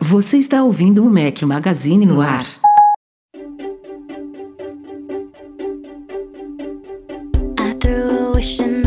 Você está ouvindo o Mac Magazine no ar. I threw a wish in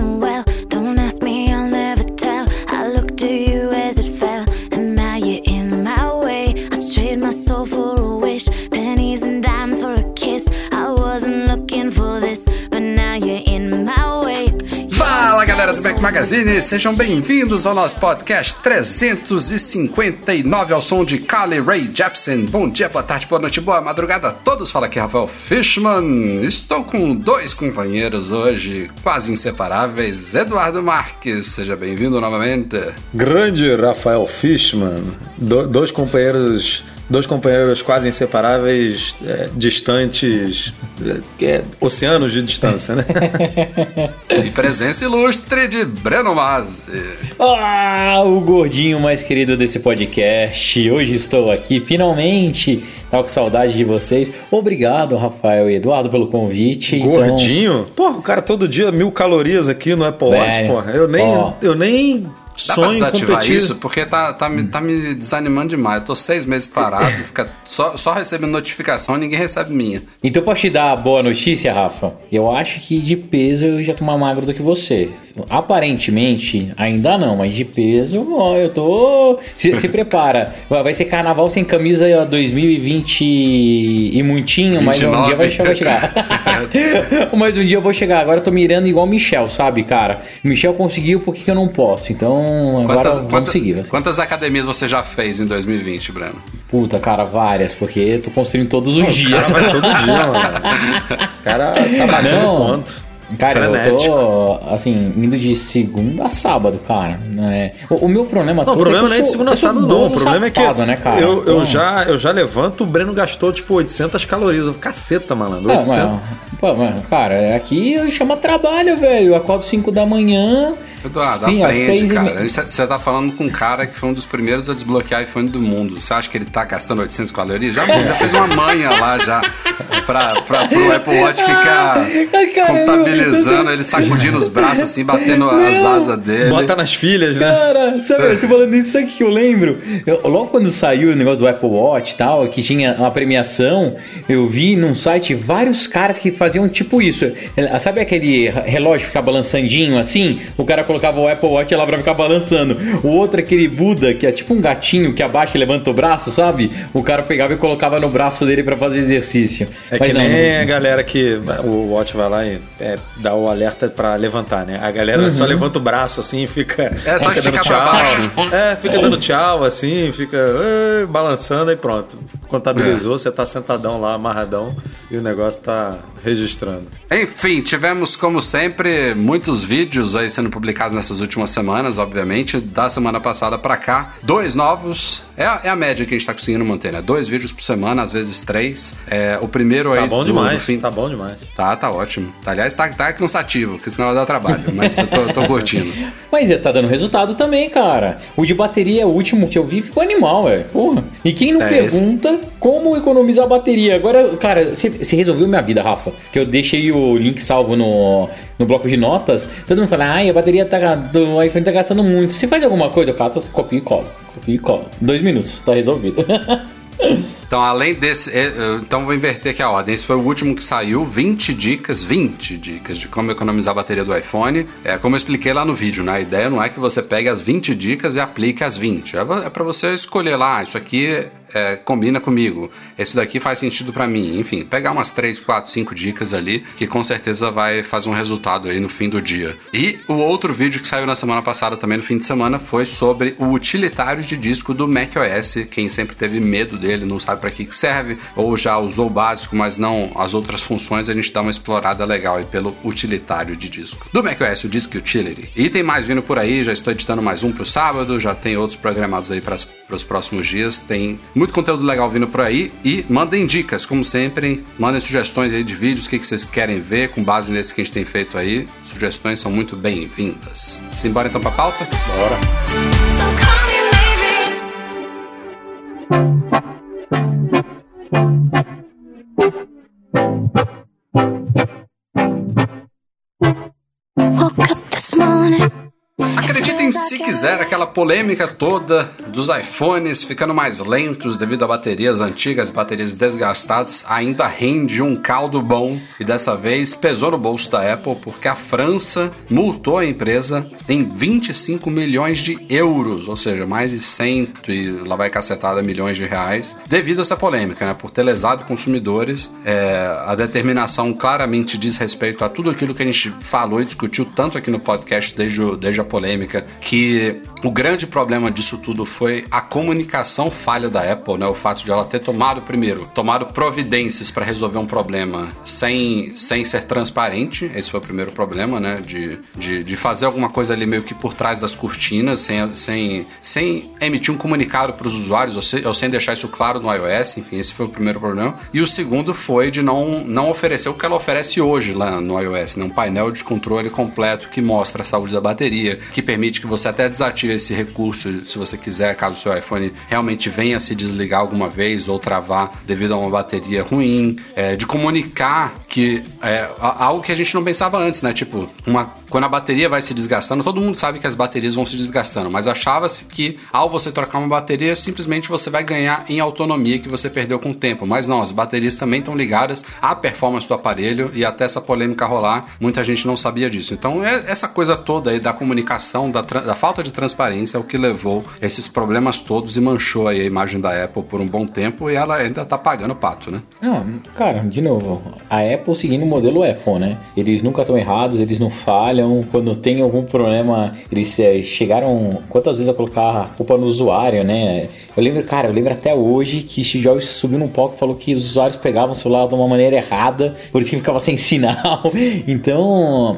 Magazine, sejam bem-vindos ao nosso podcast 359 ao som de Carly Ray Jepsen. Bom dia, boa tarde, boa noite, boa madrugada a todos. Fala aqui Rafael Fishman. Estou com dois companheiros hoje, quase inseparáveis. Eduardo Marques, seja bem-vindo novamente. Grande Rafael Fishman, do- dois companheiros, dois companheiros quase inseparáveis, é, distantes, é, é, oceanos de distância, né? E presença ilustre de Breno Mazzi. Ah, o gordinho mais querido desse podcast. Hoje estou aqui, finalmente. Tava com saudade de vocês. Obrigado, Rafael e Eduardo, pelo convite. Então, Gordinho? Porra, o cara todo dia mil calorias aqui no Apple Watch, porra. Eu nem, ó. eu nem Dá pra sonho em desativar competir. isso? Porque tá, tá, me, tá me desanimando demais. Eu tô seis meses parado, fica só, só recebendo notificação e ninguém recebe minha. então posso te dar a boa notícia, Rafa? Eu acho que de peso eu já tô mais magro do que você. Aparentemente, ainda não, mas de peso, ó, eu tô. Se, se prepara. Vai ser carnaval sem camisa 2020 e muitinho, mas um 29. dia vai chegar. Vai chegar. mas um dia eu vou chegar. Agora eu tô mirando igual o Michel, sabe, cara? Michel conseguiu, por que, que eu não posso? Então, agora Quantas, vamos quantas- seguir. seguir. quantas academias você já fez em 2020, Breno? Puta, cara, várias, porque eu tô construindo todos os dias. cara vai todo dia, mano. O cara tá batendo Não. ponto. Cara, eu Frenético. tô, assim, indo de segunda a sábado, cara. Né? O, o meu problema Não, o todo problema é não é eu de segunda eu a sábado, não. O problema safado, é que né, cara? eu, eu, Então- já, eu já levanto, o Breno gastou, tipo, 800 calorias. Eu, Caceta, malandro. É, 800. mano, pô, mano, cara, aqui eu chamo trabalho, velho. Eu acordo 5 da manhã. Eduardo, sim, às aprende, seis cara. me- Você tá falando com um cara que foi um dos primeiros a desbloquear iPhone do mundo. Você acha que ele tá gastando 800 calorias? Já, já fez uma manha lá já pra, pra, pro Apple Watch ficar Ai, cara, contabilizando, eu- ele sacudindo os braços assim, batendo as asas dele. Bota nas filhas, né? Cara, sabe, você falando isso, sabe o que eu lembro? Eu- logo quando saiu o negócio do Apple Watch e tal, que tinha uma premiação, eu vi num site vários caras que faziam tipo isso. Sabe aquele relógio que fica balançandinho assim? O cara colocava o Apple Watch lá pra ficar balançando. O outro, aquele Buda, que é tipo um gatinho que abaixa e levanta o braço, sabe? O cara pegava e colocava no braço dele pra fazer exercício. É Mas que não, nem a não- galera que o Watch vai lá e é, dá o alerta pra levantar, né? A galera só levanta o braço assim e fica, É, só fica dando tchau. baixo. É, fica dando tchau assim, fica balançando e pronto. Contabilizou, você tá sentadão lá, amarradão e o negócio tá registrando. Enfim, tivemos, como sempre, muitos vídeos aí sendo publicados nessas últimas semanas, obviamente. Da semana passada pra cá, dois novos. É a, é a média que a gente tá conseguindo manter, né? Dois vídeos por semana, às vezes três. É, o primeiro aí. Tá bom do- demais, do fim... tá bom demais. Tá, tá ótimo. Tá, aliás, tá, tá cansativo, porque senão vai dar trabalho. Mas eu tô, tô curtindo. Mas é, tá dando resultado também, cara. O de bateria, o último que eu vi, ficou animal, velho. Porra. E quem não É, pergunta como economizar bateria? Agora, cara, você resolveu minha vida, Rafa. Que eu deixei o link salvo no, no bloco de notas. Todo mundo fala, ai, a bateria tá, do iPhone tá gastando muito. Se faz alguma coisa, eu cato, copio e colo. Copio e colo. Dois minutos, tá resolvido. Então, além desse. é, é, Então, vou inverter aqui a ordem. Esse foi o último que saiu. 20 dicas, 20 dicas de como economizar a bateria do iPhone. É como eu expliquei lá no vídeo, né? A ideia não é que você pegue as 20 dicas e aplique as 20. É, é para você escolher lá, ah, isso aqui é, combina comigo. Esse daqui faz sentido para mim. Enfim, pegar umas 3, 4, 5 dicas ali, que com certeza vai fazer um resultado aí no fim do dia. E o outro vídeo que saiu na semana passada, também no fim de semana, foi sobre o utilitário de disco do macOS. Quem sempre teve medo dele, não sabe para que serve, ou já usou o básico, mas não as outras funções, a gente dá uma explorada legal aí pelo utilitário de disco. Do macOS, o Disk Utility. E tem mais vindo por aí, já estou editando mais um pro sábado, já tem outros programados aí para os próximos dias. Tem muito conteúdo legal vindo por aí e mandem dicas, como sempre, mandem sugestões aí de vídeos, o que, que vocês querem ver com base nesse que a gente tem feito aí. Sugestões são muito bem-vindas. Simbora então pra pauta? Bora. Call Thank you. Se quiser, aquela polêmica toda dos iPhones ficando mais lentos devido a baterias antigas, baterias desgastadas, ainda rende um caldo bom e dessa vez pesou no bolso da Apple porque a França multou a empresa em 25 milhões de euros, ou seja, mais de 100 e lá vai cacetada milhões de reais, devido a essa polêmica, né? Por ter lesado consumidores, é, a determinação claramente diz respeito a tudo aquilo que a gente falou e discutiu tanto aqui no podcast desde, desde a polêmica, que o grande problema disso tudo foi a comunicação falha da Apple, né? O fato de ela ter tomado primeiro, tomado providências para resolver um problema sem, sem ser transparente. Esse foi o primeiro problema, né? De, de, de fazer alguma coisa ali meio que por trás das cortinas, sem, sem, sem emitir um comunicado para os usuários, ou, se- ou sem deixar isso claro no iOS. Enfim, esse foi o primeiro problema. E o segundo foi de não, não oferecer o que ela oferece hoje lá no iOS, né? Um painel de controle completo que mostra a saúde da bateria, que permite que você até desative esse recurso se você quiser, caso o seu iPhone realmente venha se desligar alguma vez ou travar devido a uma bateria ruim, é, de comunicar que é algo que a gente não pensava antes, né? Tipo, uma, quando a bateria vai se desgastando, todo mundo sabe que as baterias vão se desgastando, mas achava-se que ao você trocar uma bateria, simplesmente você vai ganhar em autonomia que você perdeu com o tempo. Mas não, as baterias também estão ligadas à performance do aparelho e até essa polêmica rolar, muita gente não sabia disso. Então, é essa coisa toda aí da comunicação, da, tra- da falta de transparência é o que levou esses problemas todos e manchou aí a imagem da Apple por um bom tempo e ela ainda tá pagando o pato, né? Não, cara, de novo, a Apple seguindo o modelo Apple, né? Eles nunca estão errados, eles não falham. Quando tem algum problema, eles eh, chegaram quantas vezes a colocar a culpa no usuário, né? Eu lembro, cara, eu lembro até hoje que Steve Jobs subiu num palco e falou que os usuários pegavam o celular de uma maneira errada, por isso que ficava sem sinal. Então,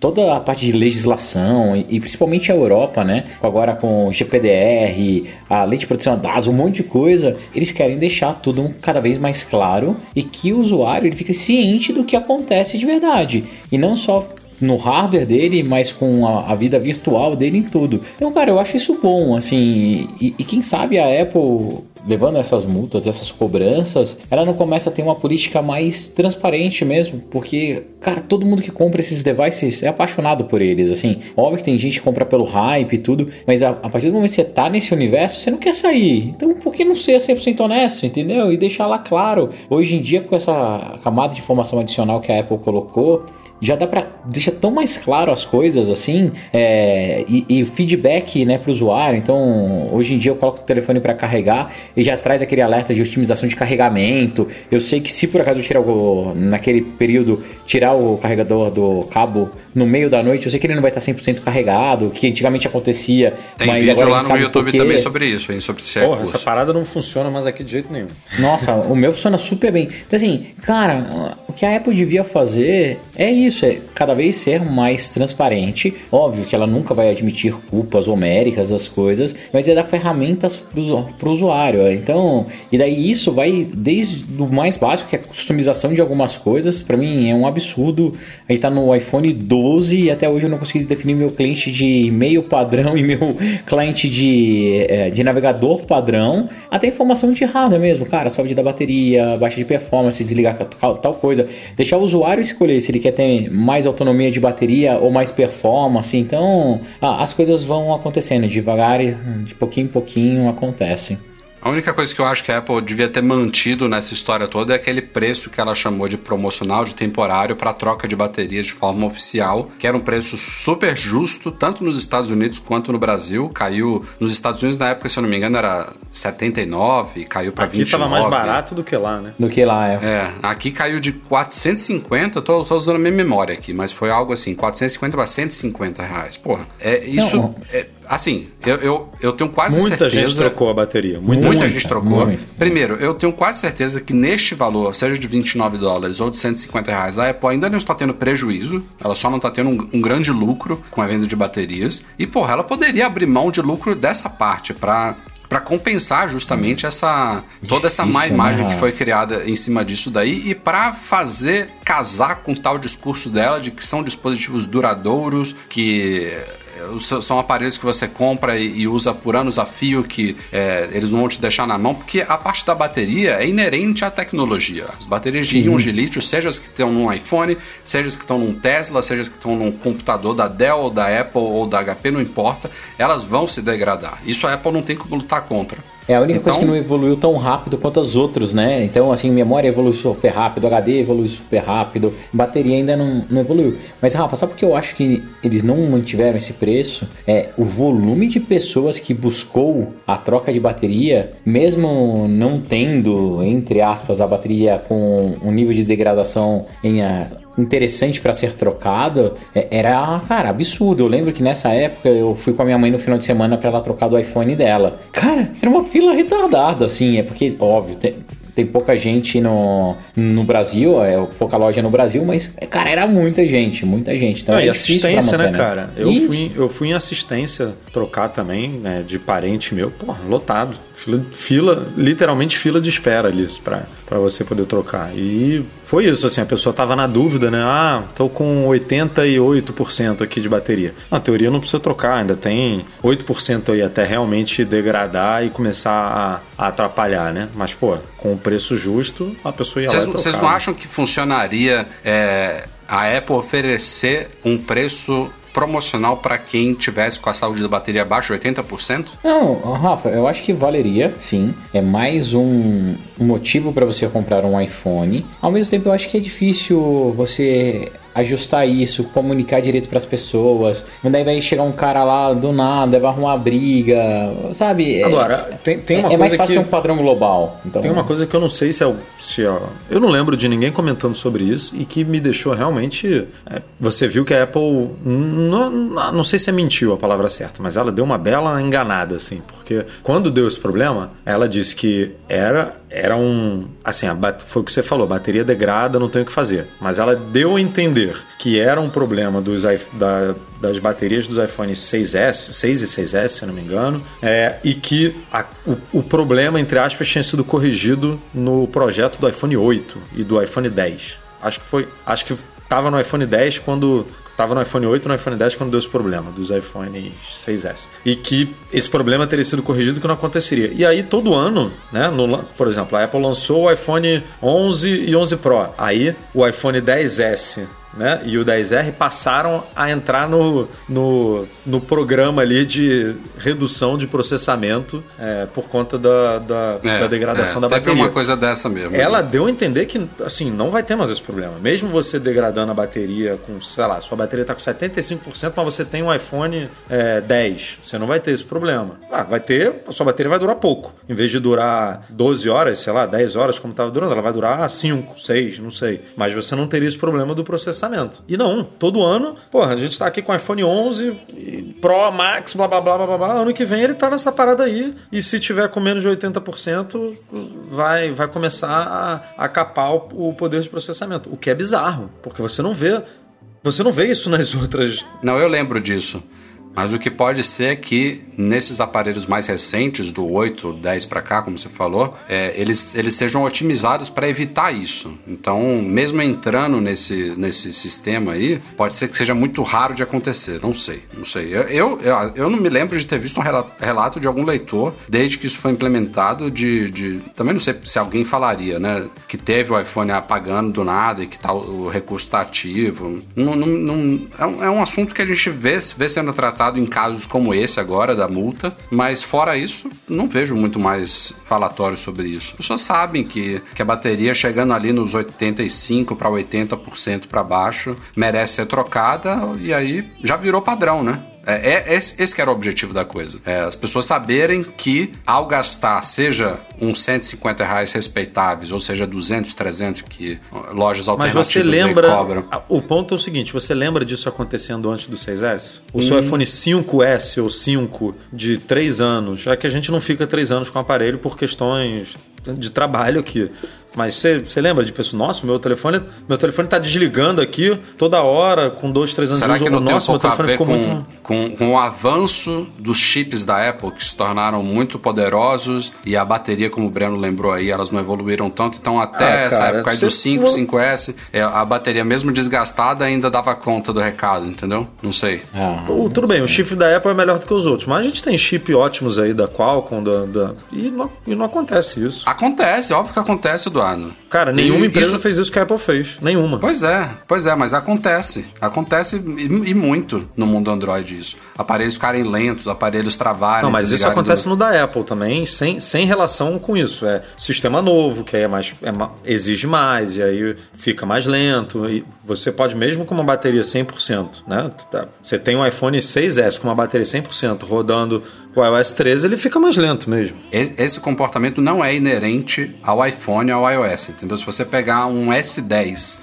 toda a parte de legislação e, e principalmente a Europa, né? Agora com GPDR, a lei de proteção de dados, um monte de coisa, eles querem deixar tudo cada vez mais claro e que o usuário ele fique ciente do que acontece de verdade e não só no hardware dele, mas com a, a vida virtual dele em tudo. Então, cara, eu acho isso bom, assim, e, e quem sabe a Apple levando essas multas, essas cobranças, ela não começa a ter uma política mais transparente mesmo, porque, cara, todo mundo que compra esses devices é apaixonado por eles, assim. Óbvio que tem gente que compra pelo hype e tudo, mas a, a partir do momento que você tá nesse universo, você não quer sair. Então, por que não ser 100% honesto, entendeu? E deixar lá claro. Hoje em dia, com essa camada de informação adicional que a Apple colocou, já dá para deixa tão mais claro as coisas assim é, e, e o feedback né para o usuário. Então hoje em dia eu coloco o telefone para carregar e já traz aquele alerta de otimização de carregamento. Eu sei que se por acaso eu tirar o, naquele período tirar o carregador do cabo no meio da noite eu sei que ele não vai estar 100% carregado que antigamente acontecia Tem mas vídeo agora lá no sabe YouTube por quê. também sobre isso, hein? Sobre esse Porra, essa parada não funciona mais aqui de jeito nenhum. Nossa, o meu funciona super bem. Então, assim, cara, o que a Apple devia fazer é isso, é cada vez ser mais transparente. Óbvio que ela nunca vai admitir culpas homéricas das coisas, mas é dar ferramentas para o usuário. Então, e daí isso vai desde o mais básico, que é a customização de algumas coisas. Para mim é um absurdo. A gente tá no iPhone 12 e até hoje eu não consegui definir meu cliente de e-mail padrão e meu cliente de, é, de navegador padrão. Até informação de hardware mesmo, cara, saúde da bateria, baixa de performance, desligar tal, tal coisa. Deixar o usuário escolher se ele quer ter mais autonomia de bateria ou mais performance. Então, ah, as coisas vão acontecendo devagar e de pouquinho em pouquinho acontecem. A única coisa que eu acho que a Apple devia ter mantido nessa história toda é aquele preço que ela chamou de promocional, de temporário, para troca de baterias de forma oficial, que era um preço super justo, tanto nos Estados Unidos quanto no Brasil. Caiu nos Estados Unidos, na época, se eu não me engano, era 79, caiu para Aqui 29. tava mais barato do que lá, né? Do que lá é. É, aqui caiu de 450, eu tô, tô usando a minha memória aqui, mas foi algo assim, 450 para 150 reais. Porra, é isso. Não. é- assim, eu, eu, eu tenho quase Muita certeza. gente trocou a bateria. Muita, Muita, gente. trocou. muita. Primeiro, eu tenho quase certeza que neste valor, seja de 29 dólares ou de 150 reais, a Apple ainda não está tendo prejuízo. Ela só não está tendo um, um grande lucro com a venda de baterias. E, porra, ela poderia abrir mão de lucro dessa parte para para compensar justamente essa toda essa má Difícil, imagem né? que foi criada em cima disso daí e para fazer casar com tal discurso dela de que são dispositivos duradouros, que são aparelhos que você compra e, usa por anos a fio, que eh, eles não vão te deixar na mão, porque a parte da bateria é inerente à tecnologia. As baterias de íon de lítio, seja as que estão num iPhone, seja as que estão num Tesla, seja as que estão num computador da Dell, ou da Apple ou da HP, não importa, elas vão se degradar. Isso a Apple não tem como lutar contra. É a única Então- coisa que não evoluiu tão rápido quanto as outras, né? Então, assim, memória evolui super rápido, HD evolui super rápido, bateria ainda não, não evoluiu. Mas, Rafa, sabe por que eu acho que eles não mantiveram esse preço? É o volume de pessoas que buscou a troca de bateria, mesmo não tendo, entre aspas, a bateria com um nível de degradação em a, interessante para ser trocado é- era, cara, absurdo. Eu lembro que nessa época eu fui com a minha mãe no final de semana para ela trocar do iPhone dela. Cara, era uma fila retardada, assim. É porque, óbvio, tem, tem pouca gente no, no Brasil, é pouca loja no Brasil, mas, cara, era muita gente, muita gente. Então Não, é e assistência, né, manter, cara? Eu fui, eu fui em assistência trocar também, né, de parente meu, porra, lotado. Fila, fila, literalmente fila de espera ali pra, pra você poder trocar. E foi isso, assim, a pessoa tava na dúvida, né? Ah, tô com 88% aqui de bateria. Na teoria não precisa trocar, ainda tem 8% aí até realmente degradar e começar a, a atrapalhar, né? Mas, pô, com o preço justo, a pessoa ia Vocês, lá vocês não acham que funcionaria é, a Apple oferecer um preço promocional para quem tivesse com a saúde da bateria abaixo de 80%? Não, Rafa, eu acho que valeria, sim. É mais um um motivo para você comprar um iPhone. Ao mesmo tempo, eu acho que é difícil você ajustar isso, comunicar direito para as pessoas. Mas daí vai chegar um cara lá do nada, vai arrumar briga, sabe? É- Agora, tem, tem uma é, é mais coisa fácil que... um padrão global. Então, Tem uma coisa que eu não sei se é, se é. Eu não lembro de ninguém comentando sobre isso e que me deixou realmente. é, você viu que a Apple. Não, não sei se é mentiu a palavra certa, mas ela deu uma bela enganada, assim. Porque quando deu esse problema, ela disse que era. Era um. Assim, a foi o que você falou, bateria degrada, não tem o que fazer. Mas ela deu a entender que era um problema dos, da- das baterias dos iPhones 6S, 6 e 6S, se não me engano, é, e que a- o, o problema, entre aspas, tinha sido corrigido no projeto do iPhone 8 e do iPhone 10. Acho que foi. Acho que estava no iPhone 10 quando. Estava no iPhone 8 e no iPhone 10 quando deu esse problema dos iPhones 6S. E que esse problema teria sido corrigido que não aconteceria. E aí, todo ano, né? no por exemplo, a Apple lançou o iPhone 11 e 11 Pro. Aí, o iPhone 10S né, e o 10R passaram a entrar no, no, no programa ali de redução de processamento é, por conta da, da, da degradação é, da teve bateria. uma coisa dessa mesmo. Ela deu a entender que, assim, não vai ter mais esse problema. Mesmo você degradando a bateria com, sei lá, sua bateria está com 75%, mas você tem um iPhone é, 10. Você não vai ter esse problema. Ah, vai ter, a sua bateria vai durar pouco. Em vez de durar 12 horas, sei lá, 10 horas como estava durando, ela vai durar 5, 6, não sei. Mas você não teria esse problema do processamento. E não, todo ano, porra, a gente tá aqui com iPhone 11 e Pro, Max, blá blá blá blá blá. blá. Ano que vem ele tá nessa parada aí. E se tiver com menos de 80%, vai, vai começar a, a capar o, o poder de processamento. O que é bizarro, porque você não vê. Você não vê isso nas outras. Não, eu lembro disso. Mas o que pode ser é que nesses aparelhos mais recentes, do 8, 10 para cá, como você falou, é, eles, eles sejam otimizados para evitar isso. Então, mesmo entrando nesse, nesse sistema aí, pode ser que seja muito raro de acontecer. Não sei, não sei. Eu, eu, eu, não me lembro de ter visto um rela- relato de algum leitor, desde que isso foi implementado, de, de. Também não sei se alguém falaria, né? Que teve o iPhone apagando do nada e que tá, o recurso está ativo. Não, não, não- é, um, é um assunto que a gente vê, vê sendo tratado em casos como esse agora, da multa, mas fora isso, não vejo muito mais falatório sobre isso. As pessoas sabem que, que a bateria chegando ali nos 85 para 80% para baixo merece ser trocada e aí já virou padrão, né? É, é esse, esse que era o objetivo da coisa. É, as pessoas saberem que ao gastar, seja uns 150 reais respeitáveis, ou seja, 200, 300 que lojas Mas alternativas você aí lembra. cobram. O ponto é o seguinte: você lembra disso acontecendo antes do 6S? O seu iPhone 5S ou 5 de 3 anos, já que a gente não fica 3 anos com o aparelho por questões de trabalho aqui. Mas você lembra de pessoa, nossa, meu telefone, meu telefone tá desligando aqui toda hora, com dois, três anos Será de que uso. não tem um Nossa, meu telefone ficou com, muito. com, com o avanço dos chips da Apple, que se tornaram muito poderosos e a bateria, como o Breno lembrou aí, elas não evoluíram tanto. Então, até Ah, essa cara, época aí do 5, 5S, é, a bateria, mesmo desgastada, ainda dava conta do recado, entendeu? Não sei. Ah, O- tudo bem, o chip da Apple é melhor do que os outros, mas a gente tem chip ótimos aí da Qualcomm, da, da- e, não, e não acontece isso. Acontece, óbvio que acontece, Eduardo. Cara, nenhuma E empresa isso- fez isso que a Apple fez. Nenhuma. Pois é, pois é, mas acontece. Acontece e, e muito no mundo Android isso. Aparelhos ficarem lentos, aparelhos travarem. Não, mas isso acontece do- no da Apple também, sem, sem relação com isso. É sistema novo, que aí é mais, é exige mais, e aí fica mais lento. E você pode, mesmo com uma bateria 100%, né? Você tem um iPhone 6S com uma bateria 100% rodando o iOS 13, ele fica mais lento mesmo. Esse comportamento não é inerente ao iPhone ao iOS, entendeu? Se você pegar um S10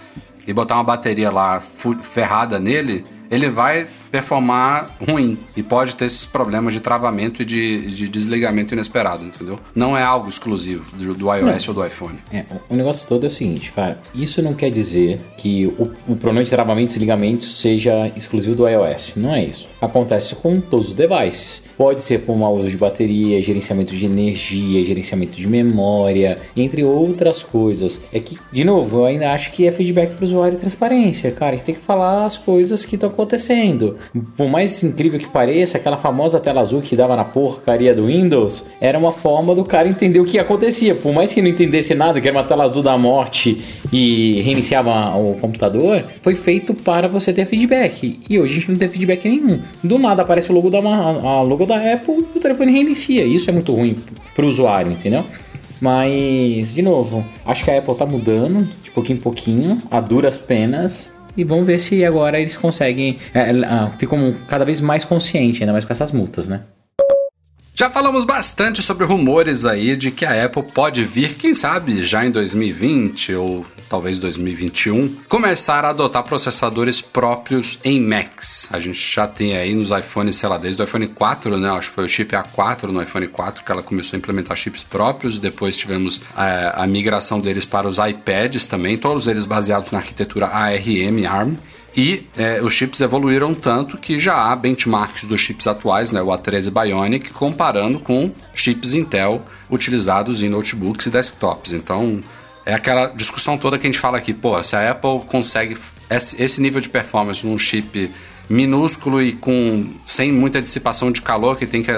e botar uma bateria lá ferrada nele, ele vai performar ruim e pode ter esses problemas de travamento e de, de desligamento inesperado, entendeu? Não é algo exclusivo do, do iOS ou do iPhone. É, o- o negócio todo é o seguinte, cara. Isso não quer dizer que o, o problema de travamento e desligamento seja exclusivo do iOS. Não é isso. Acontece com todos os devices. Pode ser por mau uso de bateria, gerenciamento de energia, gerenciamento de memória, entre outras coisas. É que, de novo, eu ainda acho que é feedback para o usuário e transparência, cara. A gente tem que falar as coisas que estão acontecendo. Por mais incrível que pareça, aquela famosa tela azul que dava na porcaria do Windows era uma forma do cara entender o que acontecia. Por mais que não entendesse nada, que era uma tela azul da morte e reiniciava o computador, foi feito para você ter feedback. E hoje a gente não tem feedback nenhum. Do nada aparece o logo da, a logo da Apple e o telefone reinicia. Isso é muito ruim para o usuário, entendeu? Mas, de novo, acho que a Apple tá mudando de pouquinho em pouquinho, a duras penas. E vamos ver se agora eles conseguem. É, é, ficam cada vez mais conscientes, ainda mais com essas multas, né? Já falamos bastante sobre rumores aí de que a Apple pode vir, quem sabe, já em 2020 ou talvez 2021, começar a adotar processadores próprios em Macs. A gente já tem aí nos iPhones, sei lá, desde o iPhone 4, né? Acho que foi o chip A4 no iPhone 4 que ela começou a implementar chips próprios. Depois tivemos é, a migração deles para os iPads também, todos eles baseados na arquitetura ARM ARM. E é, os chips evoluíram tanto que já há benchmarks dos chips atuais, né, o A13 Bionic, comparando com chips Intel utilizados em notebooks e desktops. Então, é aquela discussão toda que a gente fala aqui, pô, se a Apple consegue esse nível de performance num chip minúsculo e com sem muita dissipação de calor que tem que é,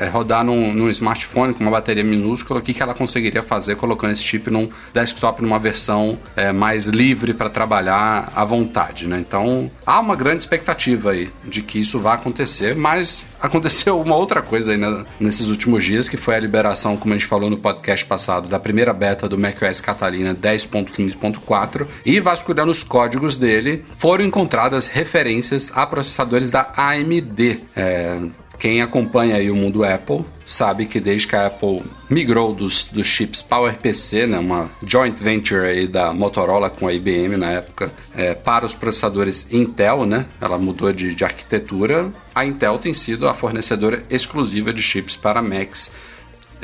é, rodar num, num smartphone com uma bateria minúscula, o que, que ela conseguiria fazer colocando esse chip num desktop numa versão é, mais livre para trabalhar à vontade, né? Então há uma grande expectativa aí de que isso vá acontecer, mas aconteceu uma outra coisa aí né, nesses últimos dias que foi a liberação, como a gente falou no podcast passado, da primeira beta do macOS Catalina 10.15.4 e vasculhando os códigos dele foram encontradas referências a processadores da AMD. É, quem acompanha aí o mundo Apple sabe que desde que a Apple migrou dos, dos chips PowerPC, né, uma joint venture aí da Motorola com a IBM na época, é, para os processadores Intel, né, ela mudou de, de arquitetura, a Intel tem sido a fornecedora exclusiva de chips para Macs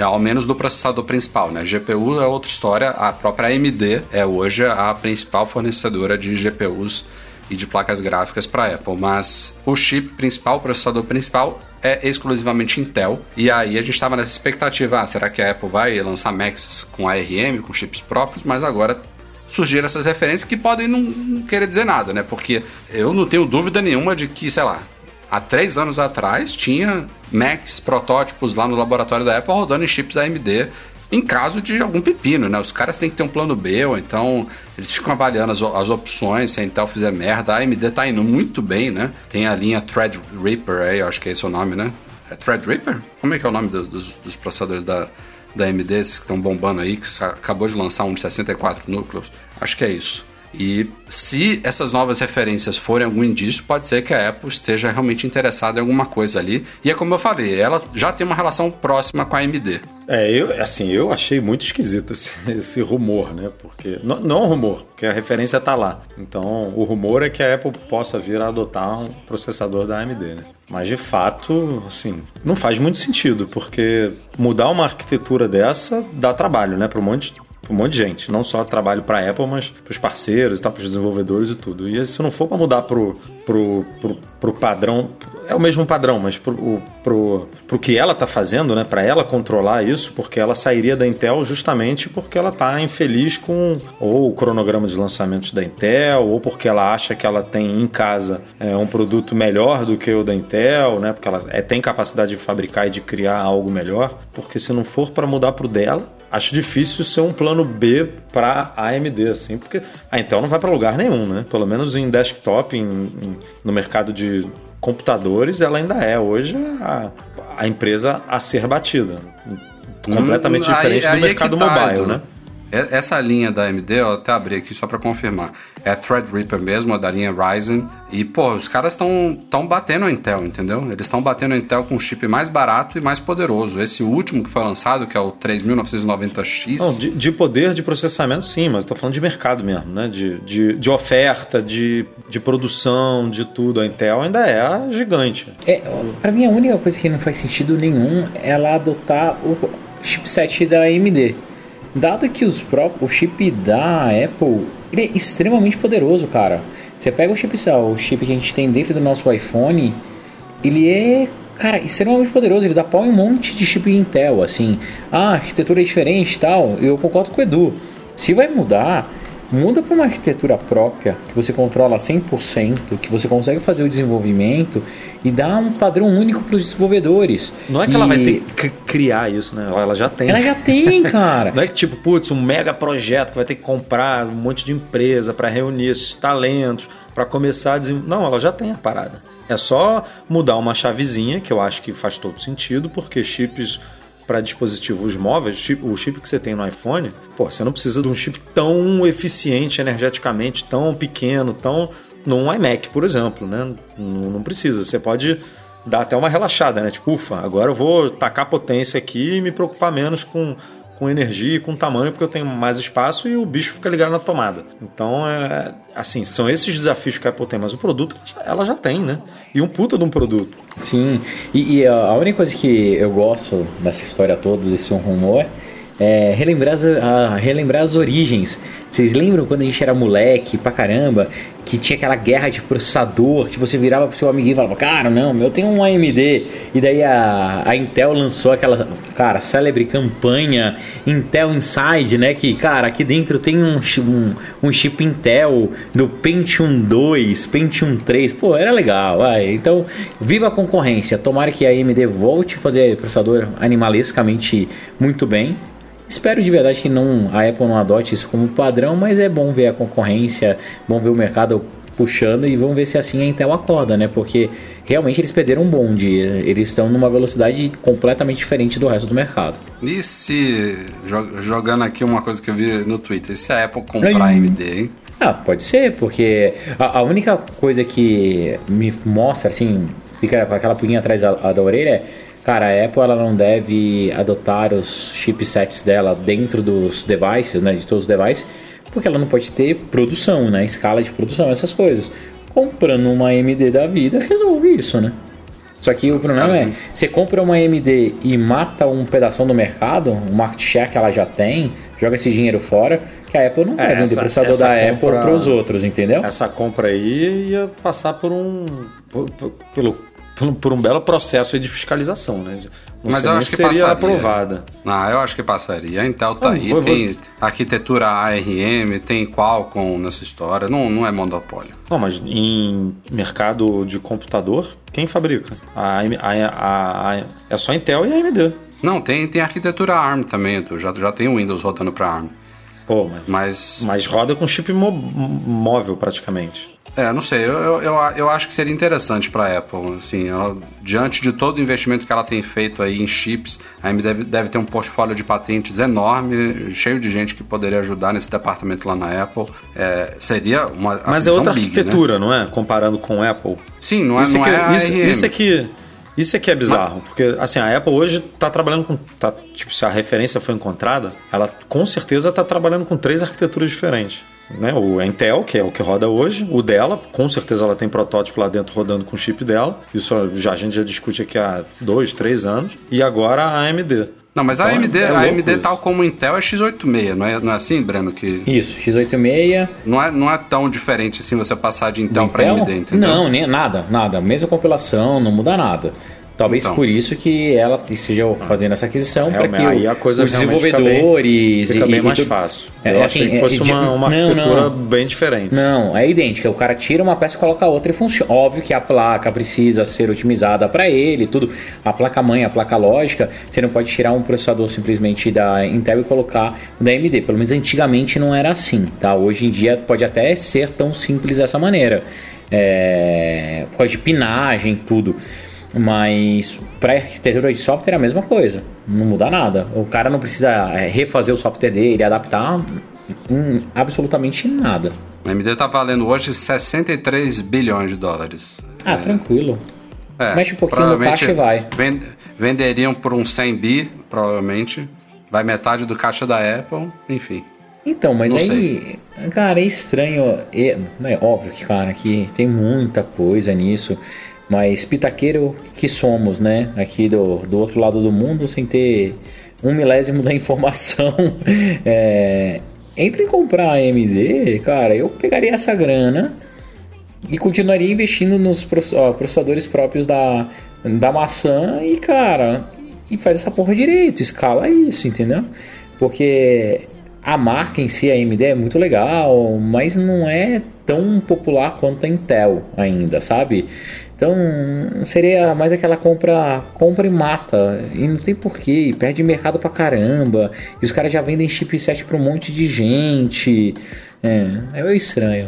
ao menos do processador principal, né? GPU é outra história, a própria AMD é hoje a principal fornecedora de GPUs e de placas gráficas para Apple, mas o chip principal, o processador principal é exclusivamente Intel. E aí a gente estava nessa expectativa, ah, será que a Apple vai lançar Macs com ARM, com chips próprios? Mas agora surgiram essas referências que podem não querer dizer nada, né? Porque eu não tenho dúvida nenhuma de que, sei lá, há três anos atrás tinha Macs protótipos lá no laboratório da Apple rodando em chips AMD em caso de algum pepino, né? Os caras têm que ter um plano B, ou então eles ficam avaliando as, as opções, se a Intel fizer merda. A AMD tá indo muito bem, né? Tem a linha Threadripper aí, acho que é esse o nome, né? É Threadripper? Como é que é o nome do, dos, dos processadores da, da AMD, esses que estão bombando aí, que acabou de lançar um de 64 núcleos? Acho que é isso. E se essas novas referências forem algum indício, pode ser que a Apple esteja realmente interessada em alguma coisa ali. E é como eu falei, ela já tem uma relação próxima com a AMD. É, eu, assim, eu achei muito esquisito esse, esse rumor, né? Porque. Não, não rumor, porque a referência tá lá. Então, o rumor é que a Apple possa vir a adotar um processador da AMD, né? Mas de fato, assim, não faz muito sentido, porque mudar uma arquitetura dessa dá trabalho, né? Para um monte um monte de gente. Não só trabalho para a Apple, mas para os parceiros, tá, para os desenvolvedores e tudo. E se não for para mudar pro, pro, pro, pro padrão, é o mesmo padrão, mas pro, pro, pro que ela tá fazendo, né, para ela controlar isso, porque ela sairia da Intel justamente porque ela tá infeliz com ou o cronograma de lançamentos da Intel, ou porque ela acha que ela tem em casa é, um produto melhor do que o da Intel, né, porque ela é, tem capacidade de fabricar e de criar algo melhor, porque se não for para mudar pro dela, acho difícil ser um plano B para AMD, assim, porque a Intel não vai para lugar nenhum, né? Pelo menos em desktop, em, em, no mercado de computadores, ela ainda é hoje a, a empresa a ser batida. Completamente hum, diferente aí, do aí é mercado é tá, mobile, né? Essa linha da AMD, eu até abri aqui só para confirmar. É a Threadripper mesmo, a da linha Ryzen. E, pô, os caras estão tão batendo a Intel, entendeu? Eles estão batendo a Intel com um chip mais barato e mais poderoso. Esse último que foi lançado, que é o 3990X. Não, de, de poder de processamento, sim, mas eu tô falando de mercado mesmo, né? De, de, de oferta, de, de produção, de tudo. A Intel ainda é a gigante. É, para mim, a única coisa que não faz sentido nenhum é ela adotar o chipset da AMD Dado que os próprios, o chip da Apple ele é extremamente poderoso, cara. Você pega o chip, o chip que a gente tem dentro do nosso iPhone, ele é, cara, extremamente poderoso. Ele dá pau em um monte de chip Intel, assim. Ah, a arquitetura é diferente e tal. Eu concordo com o Edu. Se vai mudar, muda para uma arquitetura própria, que você controla 100%, que você consegue fazer o desenvolvimento e dá um padrão único para os desenvolvedores. Não é que e... ela vai ter que criar isso, né? Ela já tem. Ela já tem, cara. Não é que tipo, putz, um mega projeto que vai ter que comprar um monte de empresa para reunir esses talentos, para começar a desenvolver. Não, ela já tem a parada. É só mudar uma chavezinha, que eu acho que faz todo sentido, porque chips para dispositivos móveis, o chip, que você tem no iPhone, pô, você não precisa de um chip tão eficiente energeticamente, tão pequeno, tão num iMac, por exemplo, né? Não, não precisa. Você pode dar até uma relaxada, né? Tipo, ufa, agora eu vou tacar potência aqui e me preocupar menos com com energia e com tamanho, porque eu tenho mais espaço e o bicho fica ligado na tomada. Então, é, assim, são esses desafios que a Apple tem, mas o produto ela já tem, né? E um puta de um produto. Sim, e, e a única coisa que eu gosto dessa história toda, desse um rumor, é, relembrar, as, a, relembrar as origens. Vocês lembram quando a gente era moleque pra caramba, que tinha aquela guerra de processador, que você virava pro seu amiguinho e falava, cara, não, eu tenho um AMD. E daí a, a Intel lançou aquela, cara, célebre campanha Intel Inside, né? Que, cara, aqui dentro tem um, um, um chip Intel do Pentium 2, Pentium 3. Pô, era legal, vai. Então, viva a concorrência. Tomara que a AMD volte a fazer processador animalescamente muito bem. Espero de verdade que não, a Apple não adote isso como padrão, mas é bom ver a concorrência, bom ver o mercado puxando e vamos ver se assim a Intel acorda, né? Porque realmente eles perderam um bonde, eles estão numa velocidade completamente diferente do resto do mercado. E se, jogando aqui uma coisa que eu vi no Twitter, se a Apple comprar a AMD, hein? Ah, pode ser, porque a, a, única coisa que me mostra, assim, fica com aquela punha atrás da, da orelha é Cara, a Apple ela não deve adotar os chipsets dela dentro dos devices, né, de todos os devices, porque ela não pode ter produção, né, escala de produção, essas coisas. Comprando uma AMD da vida, resolve isso, né? Só que o problema é, você compra uma AMD e mata um pedaço do mercado, um market share que ela já tem, joga esse dinheiro fora, que a Apple não é, vender processador da compra, Apple para os outros, entendeu? Essa compra aí ia passar por um por, por, pelo por, por um belo processo de fiscalização, né? Não Mas eu acho que seria passaria. aprovada. Não, eu acho que passaria. A Intel tá ah, aí, vou, tem vou... arquitetura ARM, tem Qualcomm nessa história. Não, não é monopólio. Não, mas em mercado de computador, quem fabrica? A, a, a é só Intel e AMD. Não, tem, tem arquitetura ARM também, tu já, já tem o Windows rodando para ARM. Pô, mas, Mas, mas roda com chip móvel praticamente. é, não sei, eu, eu, eu, eu acho que seria interessante para a Apple, assim, ela- diante de todo o investimento que ela tem feito aí em chips, a AMD deve, deve ter um portfólio de patentes enorme, cheio de gente que poderia ajudar nesse departamento lá na Apple. É, seria uma Mas é outra big, né? arquitetura, não é? Comparando com o Apple. Sim, não é, isso, não é que, é isso, isso é que isso é que é bizarro, porque assim, a Apple hoje tá trabalhando com tá, tipo se a referência foi encontrada, ela com certeza tá trabalhando com três arquiteturas diferentes. Né? O Intel, que é o que roda hoje, o dela, com certeza ela tem protótipo lá dentro rodando com o chip dela. Isso já, a gente já discute aqui há dois, três anos. E agora a AMD. Não, mas a Então, AMD, é a AMD isso. tal como o Intel é x86, não é, não é assim, Breno? Que Isso, X86. não é, não é tão diferente assim você passar de Intel para Intel? AMD, entendeu? Não, nem, nada, nada. Mesma compilação, não muda nada. Talvez Então. por isso que ela esteja fazendo essa aquisição para que aí a coisa os realmente fica bem- desenvolvedores Fica e- bem e mais tudo- fácil. É, Eu assim, achei que fosse é, uma, uma não, arquitetura não. bem diferente. Não, é idêntica. O cara tira uma peça e coloca outra e funciona. Óbvio que a placa precisa ser otimizada para ele, tudo. A placa mãe, a placa lógica, você não pode tirar um processador simplesmente da Intel e colocar da AMD. Pelo menos antigamente não era assim, tá? Hoje em dia pode até ser tão simples dessa maneira. É, por causa de pinagem, tudo. Mas para arquitetura de software é a mesma coisa, não muda nada. O cara não precisa é, refazer o software dele, adaptar hum, absolutamente nada. A AMD tá valendo hoje 63 bilhões de dólares. Ah, tranquilo. É, Mexe um pouquinho no caixa e vai. ven- venderiam por uns 100 bi, provavelmente. Vai metade do caixa da Apple, enfim. Então, mas Não aí, cara, é estranho. É, é óbvio que, cara, que tem muita coisa nisso. Mas pitaqueiro que somos, né? Aqui do, do outro lado do mundo, sem ter um milésimo da informação. É, entre comprar a AMD, cara, eu pegaria essa grana e continuaria investindo nos processadores próprios da, da maçã e, cara, e faz essa porra direito, escala isso, entendeu? Porque a marca em si, a AMD, é muito legal, mas não é tão popular quanto a Intel ainda, sabe? Então seria mais aquela compra compra e mata. E não tem porquê, e perde mercado pra caramba. E os caras já vendem chipset pra um monte de gente. É, é meio estranho.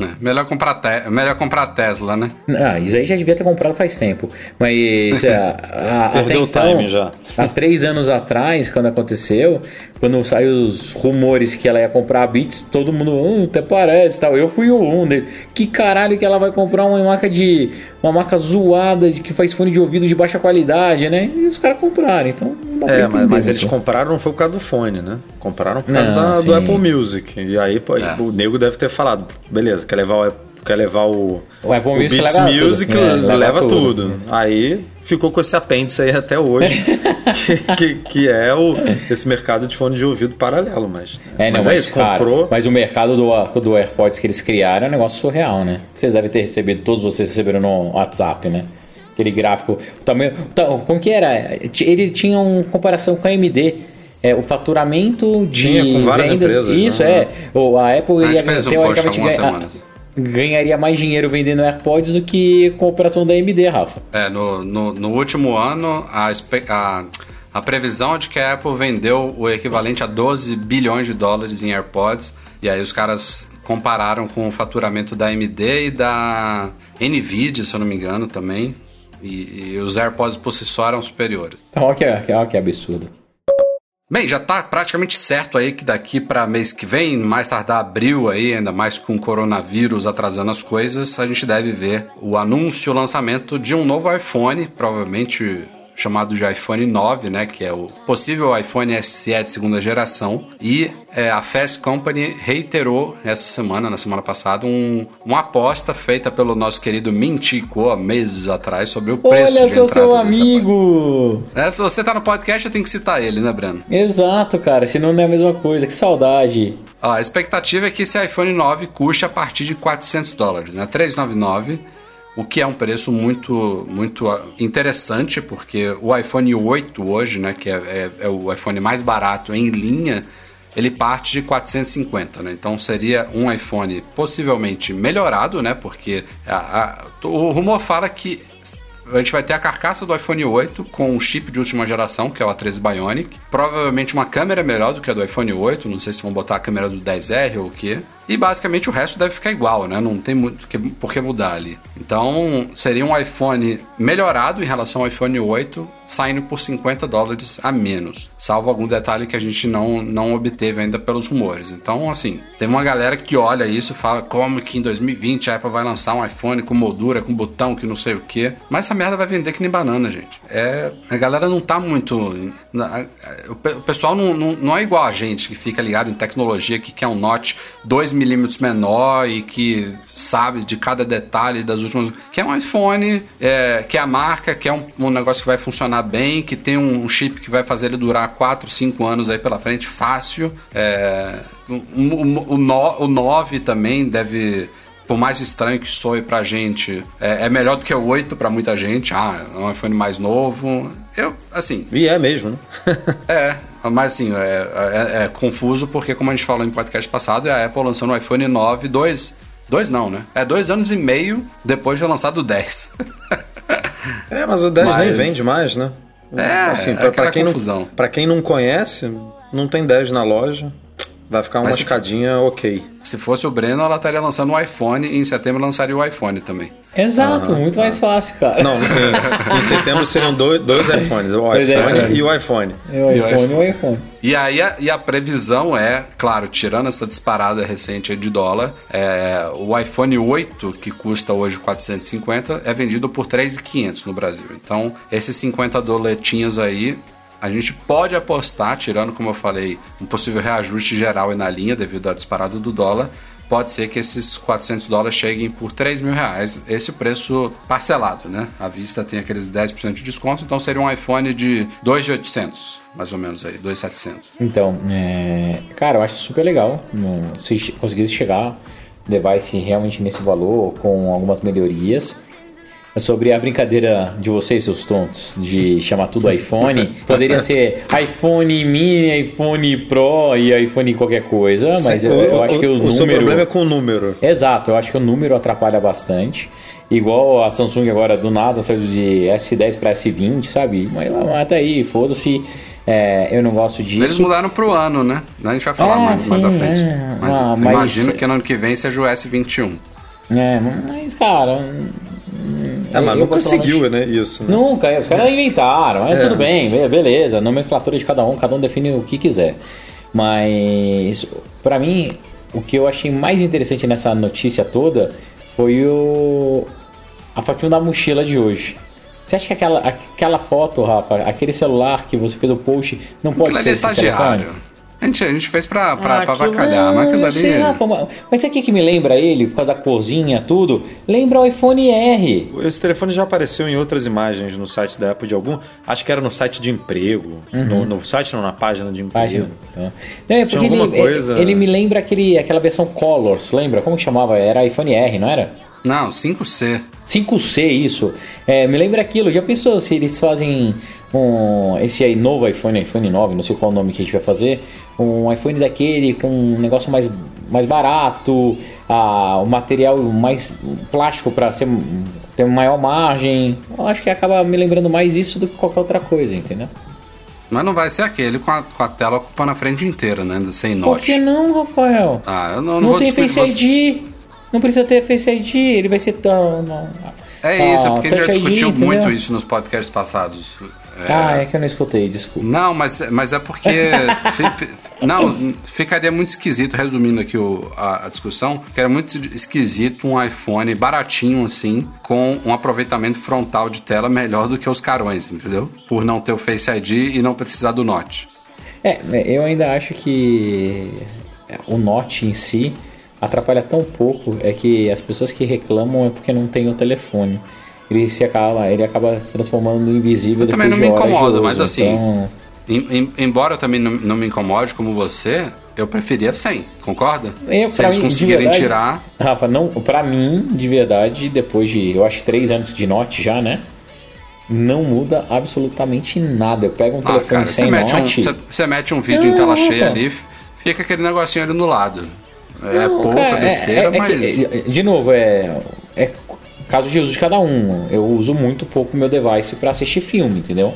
É, melhor, comprar te- melhor comprar Tesla, né? Ah, isso aí já devia ter comprado faz tempo. Mas a, a, até Perdeu o então, time já. há três anos atrás, quando aconteceu, quando saiu os rumores que ela ia comprar a Beats, todo mundo, hum, até parece tal. Eu fui o um dele. Que caralho que ela vai comprar uma marca de. Uma marca zoada de que faz fone de ouvido de baixa qualidade, né? E os caras compraram. Então não dá pra É, entender mas, mas muito. eles compraram não foi por causa do fone, né? Compraram por causa Não, da- sim. do Apple Music. E aí pô, É. o nego deve ter falado, beleza, quer levar o, Apple- quer levar o, O Apple Music Beats leva tudo. Music, É, leva, leva tudo. tudo. Aí ficou com esse apêndice aí até hoje, que, que, que é o, esse mercado de fone de ouvido paralelo. Mas, É, não, mas mas, é isso, cara, comprou. mas o mercado do, do AirPods que eles criaram é um negócio surreal, né? Vocês devem ter recebido, todos vocês receberam no WhatsApp, né? Aquele gráfico. O tamanho, o ta- como que era? Ele tinha uma comparação com a AMD. É, o faturamento de Tinha, com várias vendas. empresas, Isso, né? é. O, a Apple A gente ia fez um post há teoricamente algumas ganha- semanas. Ganharia mais dinheiro vendendo AirPods do que com a operação da AMD, Rafa. É, no, no, no último ano, a, a, a previsão é de que a Apple vendeu o equivalente a 12 bilhões de dólares em AirPods. E aí os caras compararam com o faturamento da AMD e da NVIDIA, se eu não me engano, também. E, e os AirPods por si só eram superiores. Então, olha que, olha que absurdo. Bem, já tá praticamente certo aí que daqui para mês que vem, mais tardar abril aí, ainda mais com o coronavírus atrasando as coisas, a gente deve ver o anúncio, o lançamento de um novo iPhone, provavelmente chamado de iPhone 9, né, que é o possível iPhone SE de segunda geração, e é, a Fast Company reiterou essa semana, na semana passada, um, uma aposta feita pelo nosso querido Mintico há meses atrás sobre o preço Olha, de entrada seu desse amigo! É, você tá no podcast, eu tenho que citar ele, né, Breno? Exato, cara. Senão não é a mesma coisa. Que saudade. A expectativa é que esse iPhone 9 custe a partir de 400 dólares, né? 399, o que é um preço muito, muito ah, interessante, porque o iPhone 8 hoje, né, que é, é- é o iPhone mais barato em linha, ele parte de 450, né? Então seria um iPhone possivelmente melhorado, né? Porque a- a- o rumor fala que a gente vai ter a carcaça do iPhone 8 com um chip de última geração, que é o A13 Bionic. Provavelmente uma câmera melhor do que a do iPhone 8. Não sei se vão botar a câmera do 10R ou o quê. E basicamente o resto deve ficar igual, né? Não tem muito que, por que mudar ali. Então seria um iPhone melhorado em relação ao iPhone 8, saindo por 50 dólares a menos. Salvo algum detalhe que a gente não, não obteve ainda pelos rumores. Então, assim, tem uma galera que olha isso fala como que em 2020 a Apple vai lançar um iPhone com moldura, com botão, que não sei o que. Mas essa merda vai vender que nem banana, gente. É, a galera não tá muito. O pessoal não, não, não é igual a gente que fica ligado em tecnologia, que quer um Note 2 milímetros menor e que sabe de cada detalhe das últimas. Que é um iPhone, é, que é a marca, que é um, um, negócio que vai funcionar bem, que tem um, chip que vai fazer ele durar 4, 5 anos aí pela frente, fácil. É, o, o, o, o 9 também deve por mais estranho que soe pra gente, é, é melhor do que o 8 pra muita gente. Ah, é um iPhone mais novo. Eu, assim. E é mesmo, né? é, mas assim, é, é, é, confuso porque, como a gente falou em podcast passado, é a Apple lançando o iPhone 9, dois. Dois não, né? É dois anos e meio depois de lançado o 10. é, mas o 10 mas... nem vende mais, né? É, assim, pra, é pra quem confusão. Não, pra quem não conhece, não tem 10 na loja. Vai ficar uma Mas escadinha se, ok. Se fosse o Breno, ela estaria lançando o iPhone e em setembro lançaria o iPhone também. Exato, uhum, muito mais fácil, cara. Não, em, em setembro seriam dois, dois iPhones, o é, iPhone é. e o iPhone. E o iPhone e o iPhone. E aí a, e a previsão é, claro, tirando essa disparada recente de dólar, é, o iPhone 8, que custa hoje 450, é vendido por 3.500 no Brasil. Então, esses 50 doletinhos aí a gente pode apostar, tirando, como eu falei, um possível reajuste geral e na linha devido à disparada do dólar, pode ser que esses 400 dólares cheguem por 3 mil reais. Esse preço parcelado, né? À vista tem aqueles 10% de desconto, então seria um iPhone de 2.800, mais ou menos aí, 2.700. Então, é... cara, eu acho super legal se conseguisse chegar device realmente nesse valor, com algumas melhorias. É sobre a brincadeira de vocês, seus tontos, de chamar tudo iPhone. Poderia ser iPhone mini, iPhone Pro e iPhone qualquer coisa, mas Sim, eu, eu, acho que o, o número. O seu problema é com o número. Exato, eu acho que o número atrapalha bastante. Igual a Samsung agora do nada saiu de S10 para S20, sabe? Mas até aí, foda-se. É, eu não gosto disso. Eles mudaram pro ano, né? A gente vai falar é, mais, sim, mais à frente. É. Mas, ah, mas imagino que no ano que vem seja o S21. É, mas cara, é, mas nunca seguiu, né, isso. Né? Nunca, os caras inventaram, mas é. tudo bem, beleza, nomenclatura de cada um, cada um define o que quiser. Mas, para mim, o que eu achei mais interessante nessa notícia toda foi o a fotinho da mochila de hoje. Você acha que aquela, aquela foto, Rafa, aquele celular que você fez o post, não pode Aquilo ser é estagiário. Telefone? A gente, a gente fez pra, pra, ah, pra avacalhar, mas aquilo ali. Sei, Rafa, mas sabe o que, que me lembra ele, por causa da corzinha, tudo? Lembra o iPhone R. Esse telefone já apareceu em outras imagens no site da Apple de algum. Acho que era no site de emprego. Uhum. No, no, site, não, na página de emprego. Página, tá. Não, é porque ele, coisa... ele, ele, me lembra aquele, aquela versão Colors, lembra? Como que chamava? Era iPhone R, não era? Não, 5C. 5C, isso. É, me lembra aquilo. Já pensou se eles fazem um, esse aí novo iPhone, iPhone 9, não sei qual o nome que a gente vai fazer, um iPhone daquele com um negócio mais, mais barato, ah, o material mais plástico para ser ter maior margem. Eu acho que acaba me lembrando mais isso do que qualquer outra coisa, entendeu? Mas não vai ser aquele com a, com a tela ocupando a frente inteira, né? Sem note. Por que não, Rafael? Ah, eu não, não, não tem Face você... Não precisa ter Face ID, ele vai ser tão. É isso, ah, porque a gente já discutiu ID, muito entendeu? isso nos podcasts passados. É... Ah, é que eu não escutei, desculpa. Não, mas, mas é porque. fi, fi, não, ficaria muito esquisito, resumindo aqui o, a, a, discussão, ficaria muito esquisito um iPhone baratinho assim, com um aproveitamento frontal de tela melhor do que os carões, entendeu? Por não ter o Face ID e não precisar do Note. É, eu ainda acho que o Note em si atrapalha tão pouco é que as pessoas que reclamam é porque não tem o telefone. Ele se acaba, ele acaba se transformando no invisível. Eu também não me incomodo, mas assim, então... em, em, embora eu também não, não, me incomode como você, eu preferia sem, concorda? Eu, se eles mim, conseguirem verdade, tirar. Rafa, não, para mim, de verdade, depois de, eu acho, três anos de Note já, né? Não muda absolutamente nada. Eu pego um ah, telefone cara, sem você Note. Mete um, você, você mete um vídeo não, em tela cheia ali, fica aquele negocinho ali no lado. É não, pouca cara, é, besteira, é, é, mas. Que, de novo, é, é caso de uso de cada um. Eu uso muito pouco meu device para assistir filme, entendeu?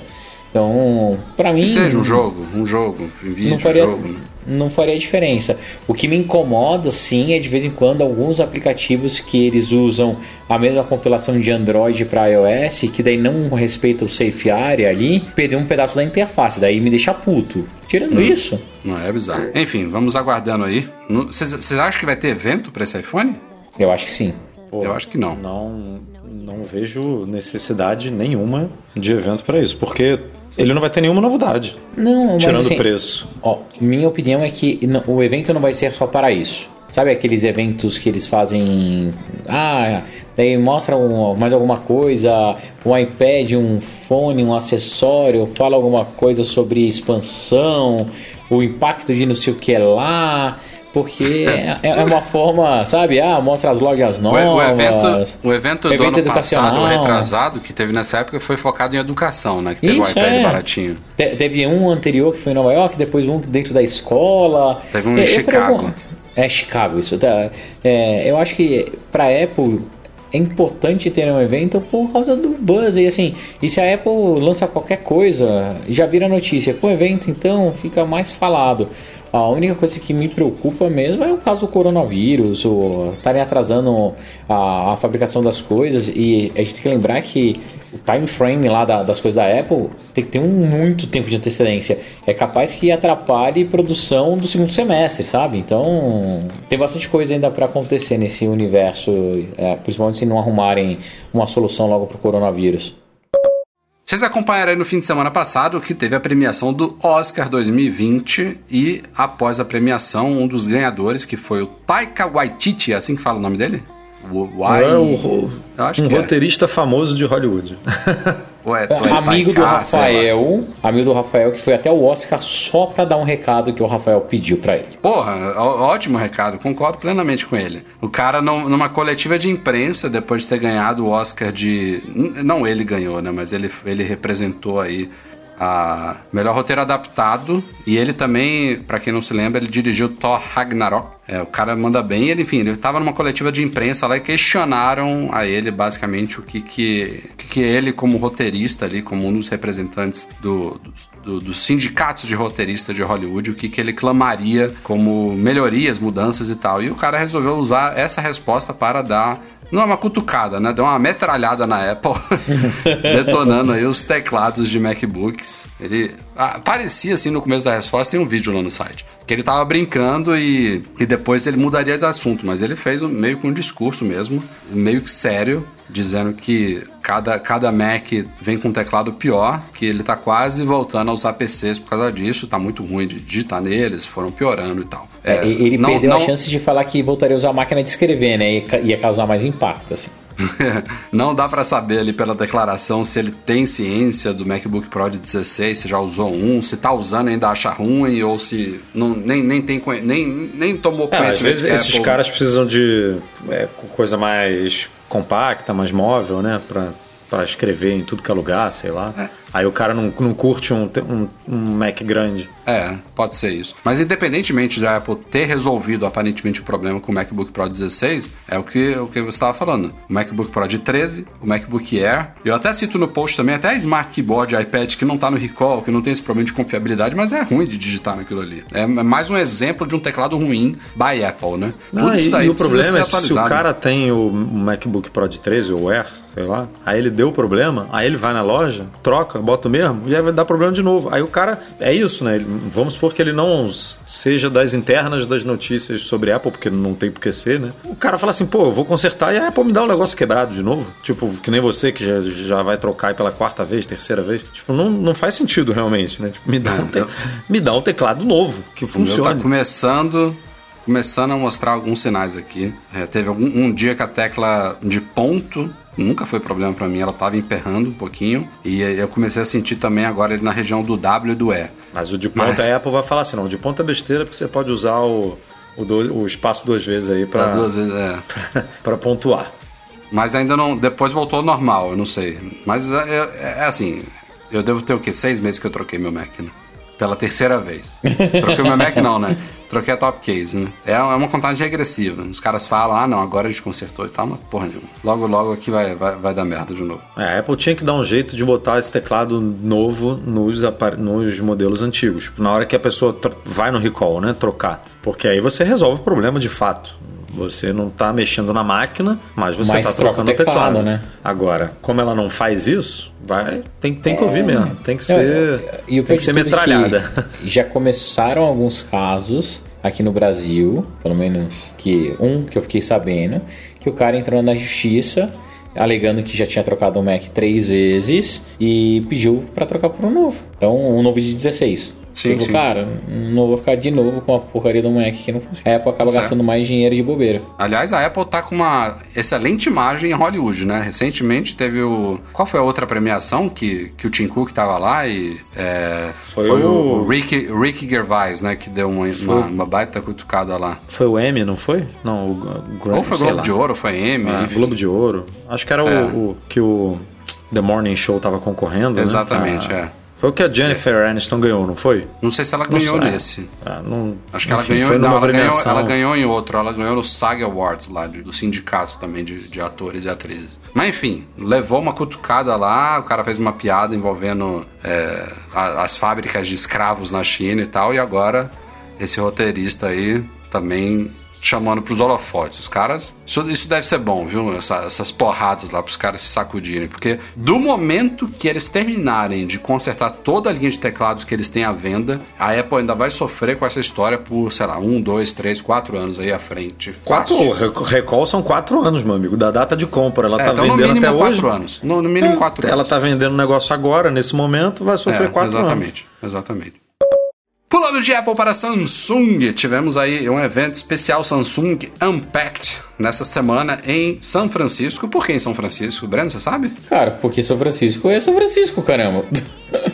Então, para mim. Que seja um jogo, um jogo, um vídeo, não faria, um jogo. né? não faria diferença. O que me incomoda, sim, é de vez em quando alguns aplicativos que eles usam a mesma compilação de Android para iOS, que daí não respeita o Safe Area ali, perder um pedaço da interface, daí me deixa puto. Tirando isso, Não é bizarro. Enfim, vamos aguardando aí. Vocês acham que vai ter evento para esse iPhone? eu acho que sim. Pô, Eu acho que não. Não, não vejo necessidade nenhuma de evento para isso, porque ele não vai ter nenhuma novidade, Não, mas tirando assim, o preço. Ó, minha opinião é que o evento não vai ser só para isso. Sabe aqueles eventos que eles fazem. Ah, daí mostram mais alguma coisa, um iPad, um fone, um acessório, fala alguma coisa sobre expansão, o impacto de não sei o que lá. Porque é, é uma forma, sabe? Ah, mostra as lojas O, novas. o evento, o evento do evento ano passado, retrasado, que teve nessa época, foi focado em educação, né? Que teve Isso, um iPad é. baratinho. Te- Teve um anterior que foi em Nova York, depois um dentro da escola. Teve um em Eu- falei, Chicago. "Bom, É Chicago, isso. Tá. É, eu acho que pra Apple é importante ter um evento por causa do buzz. E assim, e se a Apple lança qualquer coisa, já vira notícia. Com o evento, então, fica mais falado. A única coisa que me preocupa mesmo é o caso do coronavírus, ou estarem atrasando a, a fabricação das coisas. E a gente tem que lembrar que o time frame lá da- das coisas da Apple tem que ter um muito tempo de antecedência. É capaz que atrapalhe produção do segundo semestre, sabe? Então tem bastante coisa ainda para acontecer nesse universo, é, principalmente se não arrumarem uma solução logo pro coronavírus. Vocês acompanharam aí no fim de semana passado que teve a premiação do Oscar 2020 e após a premiação, um dos ganhadores, que foi o Taika Waititi, é assim que fala o nome dele? Wai- É um que é. roteirista famoso de Hollywood. Ou é- amigo do sei lá. Rafael, amigo do Rafael que foi até o Oscar só pra dar um recado que o Rafael pediu pra ele. Porra, ó- ótimo recado, concordo plenamente com ele. O cara, num- numa coletiva de imprensa, depois de ter ganhado o Oscar de. Não ele ganhou, né? Mas ele, ele representou aí a melhor roteiro adaptado. E ele também, pra quem não se lembra, ele dirigiu Thor Ragnarok. É, o cara manda bem. Ele, enfim, ele tava numa coletiva de imprensa lá e questionaram a ele basicamente o que que, que, que ele, como roteirista ali, como um dos representantes do, do- dos sindicatos de roteiristas de Hollywood, o que, que ele clamaria como melhorias, mudanças e tal. E o cara resolveu usar essa resposta para dar. Não é uma cutucada, né? Deu uma metralhada na Apple, detonando aí os teclados de MacBooks. Ele ah, parecia assim no começo da resposta, tem um vídeo lá no site. Que ele tava brincando e, e depois ele mudaria de assunto, mas ele fez um, meio com um discurso mesmo, meio que sério, dizendo que cada, cada Mac vem com um teclado pior, que ele tá quase voltando a usar PCs por causa disso, tá muito ruim de digitar neles, foram piorando e tal. É, ele não- perdeu não- a chance de falar que voltaria a usar a máquina de escrever, né? E ia causar mais impacto, assim. não dá pra saber ali pela declaração se ele tem ciência do MacBook Pro de 16, se já usou um, se tá usando e ainda acha ruim ou se não, nem, nem, tem, nem, nem tomou É, às conhecimento. vezes que a esses Apple- caras precisam de é, coisa mais compacta, mais móvel, né? Pra, escrever em tudo que é lugar, sei lá. Aí o cara não, não curte um, um, um Mac grande. É, pode ser isso. Mas independentemente da Apple ter resolvido aparentemente o problema com o MacBook Pro 16, é o que, o que você estava falando. O MacBook Pro de 13, o MacBook Air. Eu até cito no post também, até a Smart Keyboard iPad que não tá no recall, que não tem esse problema de confiabilidade, mas é ruim de digitar naquilo ali. É mais um exemplo de um teclado ruim by Apple, né? Ah, e, e o problema é se o cara tem o MacBook Pro de 13 ou Air, sei lá, aí ele deu problema, aí ele vai na loja, troca, bota o mesmo, e vai dar problema de novo. Aí o cara, é isso, né? Ele- vamos supor que ele não seja das internas das notícias sobre Apple, porque não tem por que ser, né? O cara fala assim, pô, eu vou consertar e a Apple me dá o negócio quebrado de novo. Tipo, que nem você que já, já vai trocar aí pela quarta vez, terceira vez. Tipo, não, não faz sentido realmente, né? Tipo, me dá, Não, um te- eu- me dá um teclado novo, que O meu tá começando, começando a mostrar alguns sinais aqui. É, teve algum, um dia que a tecla de ponto nunca foi problema pra mim, ela tava emperrando um pouquinho. E eu comecei a sentir também agora ele na região do W e do E. Mas o de ponta Mas- a Apple vai falar assim, não, o de ponta é besteira porque você pode usar o, o, do- o espaço duas vezes aí vezes, é. pra pontuar. Mas ainda não. Depois voltou ao normal, eu não sei. Mas é, é- é assim. Eu devo ter o quê? Seis meses que eu troquei meu Mac, né? Pela terceira vez. Troquei meu Mac, não, né? Troquei a top case, né? É uma contagem regressiva. Os caras falam, ah, não, agora a gente consertou e tal, mas porra nenhuma. Logo, logo aqui vai, vai, vai dar merda de novo. É, a Apple tinha que dar um jeito de botar esse teclado novo nos, nos modelos antigos. Tipo, na hora que a pessoa vai no recall, né? Trocar. Porque aí você resolve o problema de fato. Você não está mexendo na máquina, mas você está trocando o teclado. teclado. Né? Agora, como ela não faz isso, vai tem, tem que ouvir é. mesmo. Tem que ser, e tem que ser metralhada. Que já começaram alguns casos aqui no Brasil, pelo menos que um que eu fiquei sabendo, que o cara entrou na justiça alegando que já tinha trocado o Mac três vezes e pediu para trocar por um novo. Então, um novo de 16. Sim, tipo, sim. cara, não vou ficar de novo com a porcaria do Mac que não funciona. A Apple acaba certo. gastando mais dinheiro de bobeira. Aliás, a Apple tá com uma excelente imagem em Hollywood, né? Recentemente teve o. Qual foi a outra premiação que, que o Tim Cook tava lá e. É, foi, foi, o, o Rick, Rick Gervais, né? Que deu uma, uma, uma, baita cutucada lá. Foi o M, não foi? Não, o Gra Ou foi Globo lá. de Ouro, foi M. É, Globo de Ouro. Acho que era é. o, o, que o The Morning Show tava concorrendo. Exatamente, né? é. Foi o que a Jennifer é. Aniston ganhou, não foi? Não sei se ela ganhou nesse. Ah, não... Acho que ela ganhou, não, ela ganhou, ela ganhou em outro. Ela ganhou no SAG Awards lá, do sindicato também de, de atores e atrizes. Mas enfim, levou uma cutucada lá, o cara fez uma piada envolvendo é, as fábricas de escravos na China e tal, e agora esse roteirista aí também chamando pros holofotes. Os caras. Isso, isso deve ser bom, viu? Essa, essas porradas lá pros caras se sacudirem. Porque do momento que eles terminarem de consertar toda a linha de teclados que eles têm à venda, a Apple ainda vai sofrer com essa história por, sei lá, um, dois, três, quatro anos aí à frente. Quatro? Recall são quatro anos, meu amigo, da data de compra. Ela é, tá então vendendo no mínimo até quatro hoje. anos. No, no mínimo é, quatro ela anos. Ela tá vendendo um negócio agora, nesse momento, vai sofrer é, quatro exatamente, anos. Exatamente, exatamente. Pulando de Apple para Samsung, tivemos aí um evento especial Samsung Unpacked nessa semana em São Francisco. Por que em São Francisco, Breno, você sabe? Cara, porque São Francisco é São Francisco, caramba.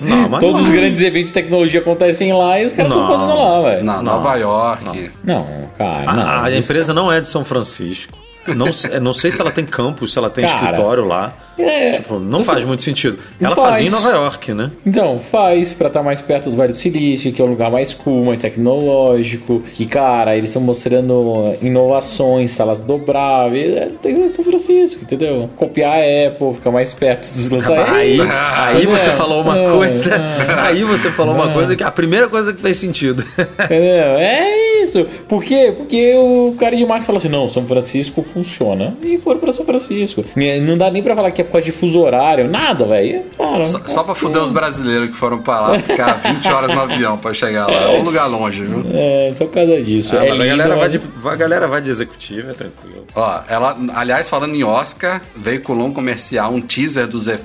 Não, Todos não. os grandes eventos de tecnologia acontecem lá e os caras estão fazendo lá, velho. Na Nova York. Não, cara. Não. A, a empresa não é de São Francisco. Não, não sei se ela tem campus, se ela tem cara, escritório lá. É, tipo, não isso, faz muito sentido. Ela faz. fazia em Nova York, né? Então, faz para estar tá mais perto do Vale do Silício, que é um lugar mais cool, mais tecnológico. Que, cara, eles estão mostrando inovações, salas dobráveis. É, tem que ser São Francisco, entendeu? Copiar a Apple, ficar mais perto dos lançamentos. Aí, aí você é, falou uma é, coisa. É. aí você falou uma coisa que é a primeira coisa que fez sentido. Entendeu? É isso. Por quê? Porque o cara de marketing falou assim: não, São Francisco funciona. E foram para São Francisco. Não dá nem para falar que é por causa de fuso horário, nada, velho. Só, só pra fuder os brasileiros que foram pra lá ficar 20 horas no avião pra chegar lá. É um lugar longe, viu? É, só por causa disso. Ah, é mas lindo, a, galera mas... vai de, a galera vai de executiva, é tranquilo. Ó, ela, aliás, falando em Oscar, veiculou um comercial, um teaser do Z,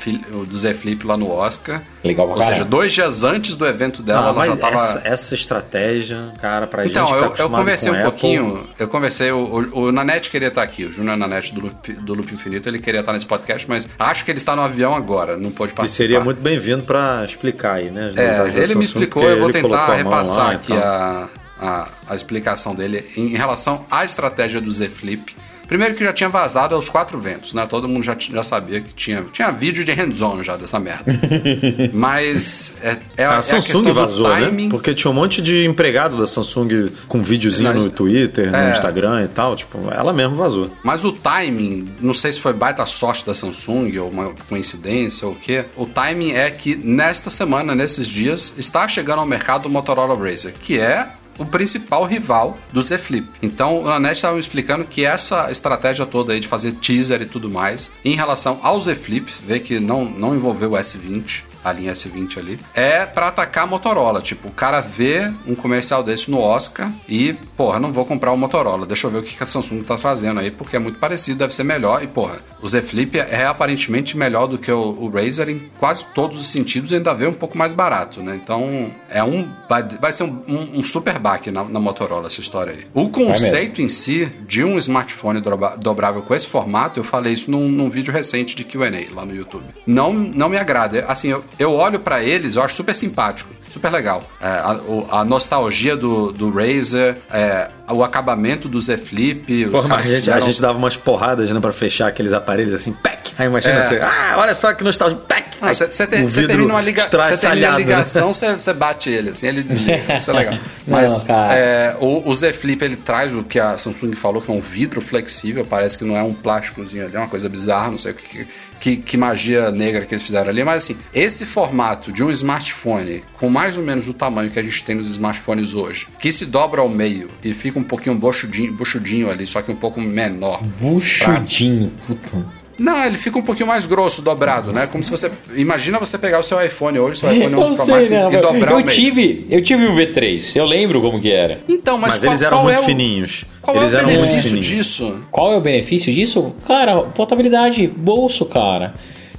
do Z Flip lá no Oscar. Legal Ou seja, dois dias antes do evento dela, Não, ela já tava. Essa, essa, estratégia, cara, pra então, gente. Então, eu, eu conversei um Apple... pouquinho. Eu conversei, o, o, o Nanete queria estar aqui, o Júnior Nanete do Loop, do Loop Infinito, ele queria estar nesse podcast, mas acho que ele está no avião agora, não pode participar. E seria muito bem-vindo para explicar aí, né? É, ele me explicou, eu vou tentar repassar aqui a, a, a explicação dele em relação à estratégia do Z Flip Primeiro que já tinha vazado aos quatro ventos, né? Todo mundo já, já sabia que tinha, tinha vídeo de hands-on já dessa merda. Mas é, é, a, é Samsung a vazou, né? Porque tinha um monte de empregado da Samsung com videozinho Mas, no Twitter, é, no Instagram e tal. Tipo, ela mesmo vazou. Mas o timing, não sei se foi baita sorte da Samsung ou uma coincidência ou o quê. O timing é que nesta semana, nesses dias, está chegando ao mercado o Motorola Razr, que é o principal rival do Z Flip. Então, o Nanete estava me explicando que essa estratégia toda aí de fazer teaser e tudo mais, em relação ao Z Flip, vê que não, não envolveu o S20, a linha S20 ali, é para atacar a Motorola. Tipo, o cara vê um comercial desse no Oscar e, porra, não vou comprar o Motorola, deixa eu ver o que a Samsung tá fazendo aí, porque é muito parecido, deve ser melhor. E, porra, o Z Flip é aparentemente melhor do que o, o Razer em quase todos os sentidos e ainda veio um pouco mais barato, né? Então, é um. Vai, vai ser um, um, um super baque na, na, Motorola essa história aí. O conceito em si de um smartphone dobrável com esse formato, eu falei isso num, num vídeo recente de QA lá no YouTube. Não, não me agrada. Assim, eu, eu olho para eles, eu acho super simpático, super legal. É, a, a, nostalgia do, do Razer, é, o acabamento do Z Flip. Porra, mas a gente, a fizeram- gente dava umas porradas, né, pra fechar aqueles aparelhos assim, pack. Aí imagina É. você, ah, olha só que nostálgico, pack. Ah, Você você vidro termina uma liga, você termina a né? ligação, você, bate ele, assim, ele desliga. Isso é legal. Mas cara. é, o, o Z Flip ele traz o que a Samsung falou, que é um vidro flexível, parece que não é um plásticozinho ali, é uma coisa bizarra, não sei o que, que, que magia negra que eles fizeram ali. Mas assim, esse formato de um smartphone com mais ou menos o tamanho que a gente tem nos smartphones hoje, que se dobra ao meio e fica um pouquinho buchudinho, buchudinho ali, só que um pouco menor. Buchudinho, puta. Não, ele fica um pouquinho mais grosso, dobrado, né? Como se você. Imagina você pegar o seu iPhone hoje, seu iPhone 11 Eu Pro sei, Max e- né, e dobrar eu o meio. tive, eu tive um V3, eu lembro como que era. Então, mas, Mas, qual, eles eram qual muito é o, fininhos. Qual eles é o benefício disso? Qual é o benefício disso? Cara, portabilidade, bolso, cara.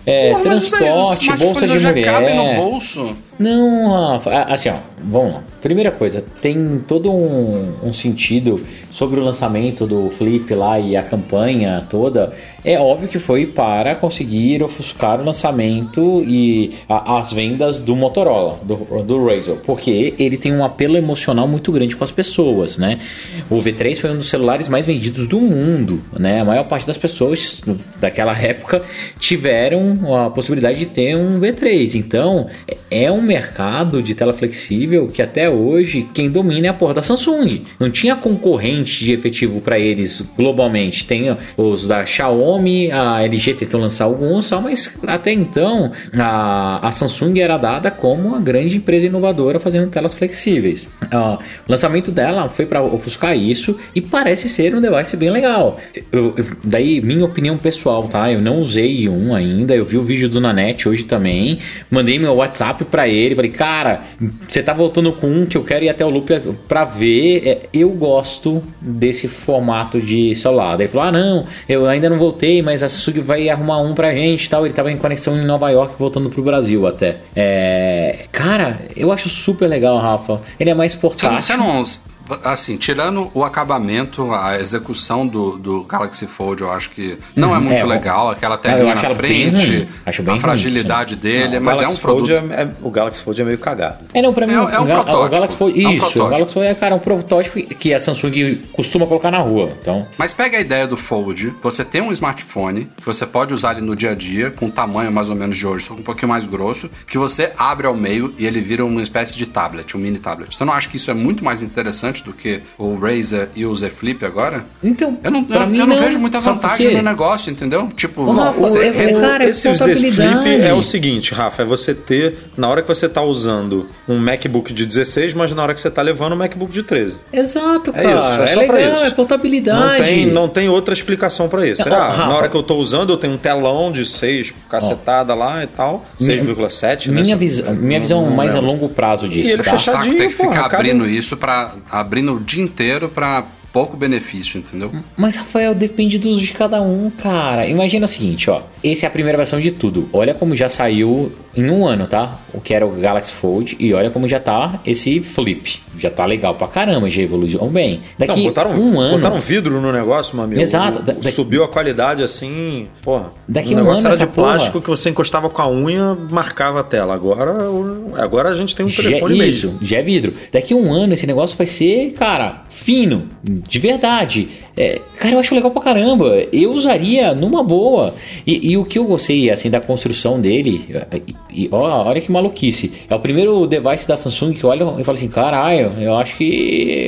É, Porra, transporte, bolsa de já mulher. cabem no bolso. Não, Rafa, assim, ó, vamos lá. Primeira coisa, tem todo um, um sentido sobre o lançamento do Flip lá e a campanha toda. É óbvio que foi para conseguir ofuscar o lançamento e a- as vendas do Motorola, do, do Razr, porque ele tem um apelo emocional muito grande com as pessoas, né? O V3 foi um dos celulares mais vendidos do mundo, né? A maior parte das pessoas daquela época tiveram a possibilidade de ter um V3. Então, é um mercado de tela flexível que até hoje quem domina é a porra da Samsung. Não tinha concorrente de efetivo para eles globalmente. Tem os da Xiaomi, a LG tentou lançar alguns, mas até então a, a Samsung era dada como uma grande empresa inovadora fazendo telas flexíveis. Ah, o lançamento dela foi para ofuscar isso e parece ser um device bem legal. Eu- eu- daí, minha opinião pessoal, tá? Eu não usei um ainda, eu vi o vídeo do Nanete hoje também, mandei meu WhatsApp para ele, falei, cara, você tá voltando com um que eu quero ir até o Loop pra ver. É, eu gosto desse formato de celular. Daí ele falou: ah, não, eu ainda não voltei, mas a Samsung vai arrumar um pra gente tal. Ele tava em conexão em Nova York, voltando pro Brasil até. É, cara, eu acho super legal, Rafa. Ele é mais portátil. você não- Assim, tirando o acabamento, a execução do, do Galaxy Fold, eu acho que não é muito é, legal. Aquela eu telinha na bem frente, ruim. Acho bem a ruim, fragilidade dele, O mas é um Fold produto. é- é- o Galaxy Fold é meio cagado. É, não, pra mim, É- o, é um protótipo. o Galaxy foi É um isso. o protótipo. Galaxy foi, é, cara, um protótipo que a Samsung costuma colocar na rua. Então, Mas pega a ideia do Fold, você tem um smartphone que você pode usar ele no dia a dia, com tamanho mais ou menos de hoje, só um pouquinho mais grosso, que você abre ao meio e ele vira uma espécie de tablet, um mini tablet. Você não acha que isso é muito mais interessante do que o Razer e o Z Flip agora? então Eu não, pra eu, mim eu não vejo muita vantagem no negócio, entendeu? Tipo, Ô, Rafa, você é- re- é- cara, é Esse Z Flip é o seguinte, Rafa, é você ter, na hora que você tá usando um MacBook de 16, mas na hora que você tá levando um MacBook de 13. Exato, É cara. isso, é É, só legal, isso. é portabilidade. Não tem, não tem outra explicação pra isso. Não, Ah, na hora que eu tô usando, eu tenho um telão de 6 cacetada lá e tal. 6,7, né? Minha, Se- vis minha visão não mais a longo prazo disso, E ele tá? Um saco fechadinho, ter que porra, ficar cabe- abrindo isso para abrindo o dia inteiro pra pouco benefício, entendeu? Mas, Rafael, depende do uso de cada um, cara. Imagina o seguinte, ó. Essa é a primeira versão de tudo. Olha como já saiu em um ano, tá? O que era o Galaxy Fold. E olha como já tá esse Flip. Já tá legal pra caramba, já evoluiu bem. Daqui Não, botaram, um ano... botaram vidro no negócio, meu amigo. Exato. Da- da- Subiu a qualidade assim, porra. Daqui o um negócio ano era de essa porra- plástico que você encostava com a unha, marcava a tela. Agora, agora a gente tem um Já, telefone isso, mesmo. já é vidro. Daqui a um ano esse negócio vai ser, cara, fino, de verdade. É, cara, eu acho legal pra caramba. Eu usaria numa boa. E, e o que eu gostei, assim, da construção dele, e, e, olha que maluquice. É o primeiro device da Samsung que olha e fala assim: caralho, eu acho que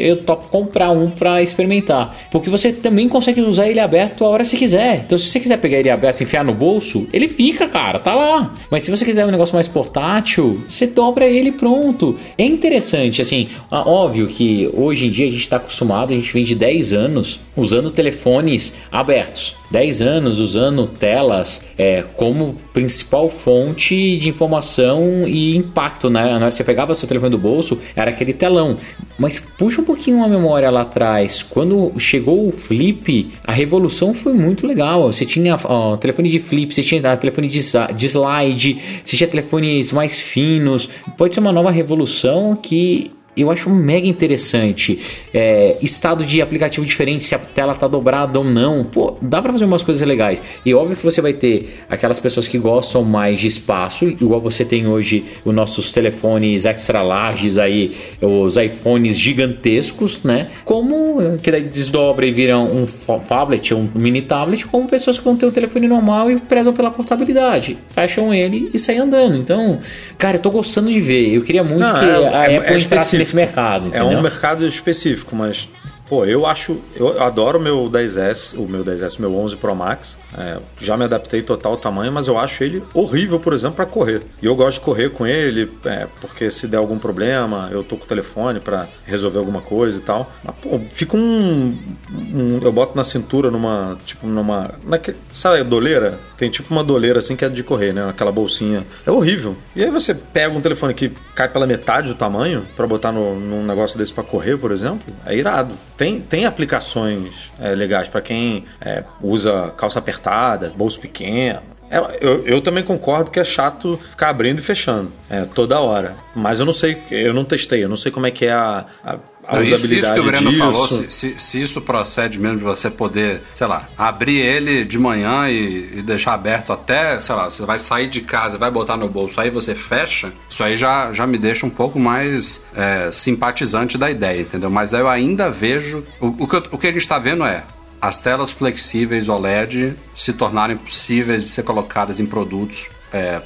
eu topo comprar um pra experimentar. Porque você também consegue usar ele aberto a hora que você quiser. Então, se você quiser pegar ele aberto e enfiar no bolso, ele fica, cara, tá lá. Mas se você quiser um negócio mais portátil, você dobra ele pronto. É interessante, assim, óbvio que hoje em dia a gente tá acostumado, a gente vem de 10 anos usando telefones abertos. 10 anos usando telas é, como principal fonte de informação e impacto, né? Na hora que você pegava seu telefone do bolso, era aquele telão. Mas puxa um pouquinho a memória lá atrás. Quando chegou o flip, a revolução foi muito legal. Você tinha ó, telefone de flip, você tinha ah, telefone de, de slide, você tinha telefones mais finos. Pode ser uma nova revolução que eu acho mega interessante. É, estado de aplicativo diferente, se a tela tá dobrada ou não. Pô, dá para fazer umas coisas legais. E óbvio que você vai ter aquelas pessoas que gostam mais de espaço, igual você tem hoje os nossos telefones extra larges aí, os iPhones gigantescos, né? Como eh, que daí desdobra e viram um tablet, um mini tablet, como pessoas que vão ter um telefone normal e prezam pela portabilidade. Fecham ele e saem andando. Então, cara, eu tô gostando de ver. Eu queria muito Não, que é- a é- Apple é entrasse nesse mercado. É entendeu? um mercado específico, mas pô, eu acho, eu adoro o meu 10S, o meu 10S, o meu 11 Pro Max. É, já me adaptei total ao tamanho, mas eu acho ele horrível, por exemplo, para correr. E eu gosto de correr com ele, é, porque se der algum problema, eu tô com o telefone para resolver alguma coisa e tal. Mas, pô, fica um, um- eu boto na cintura numa, tipo numa, naque- sabe a doleira? Tem tipo uma doleira assim que é de correr, né? Aquela bolsinha. É horrível. E aí você pega um telefone que cai pela metade do tamanho para botar no, num negócio desse para correr, por exemplo, é irado. Tem, tem aplicações é, legais para quem é, usa calça apertada, bolso pequeno. É, eu, eu também concordo que é chato ficar abrindo e fechando é, toda hora. Mas eu não sei, eu não testei, eu não sei como é que é a, a, a Não, isso, usabilidade isso que o Breno disso. falou, se, se- se isso procede mesmo de você poder, sei lá, abrir ele de manhã e, e deixar aberto até, sei lá, você vai sair de casa, vai botar no bolso, aí você fecha, isso aí já, já me deixa um pouco mais é, simpatizante da ideia, entendeu? Mas eu ainda vejo. O, o que, eu- o que a gente está vendo é as telas flexíveis OLED se tornarem possíveis de ser colocadas em produtos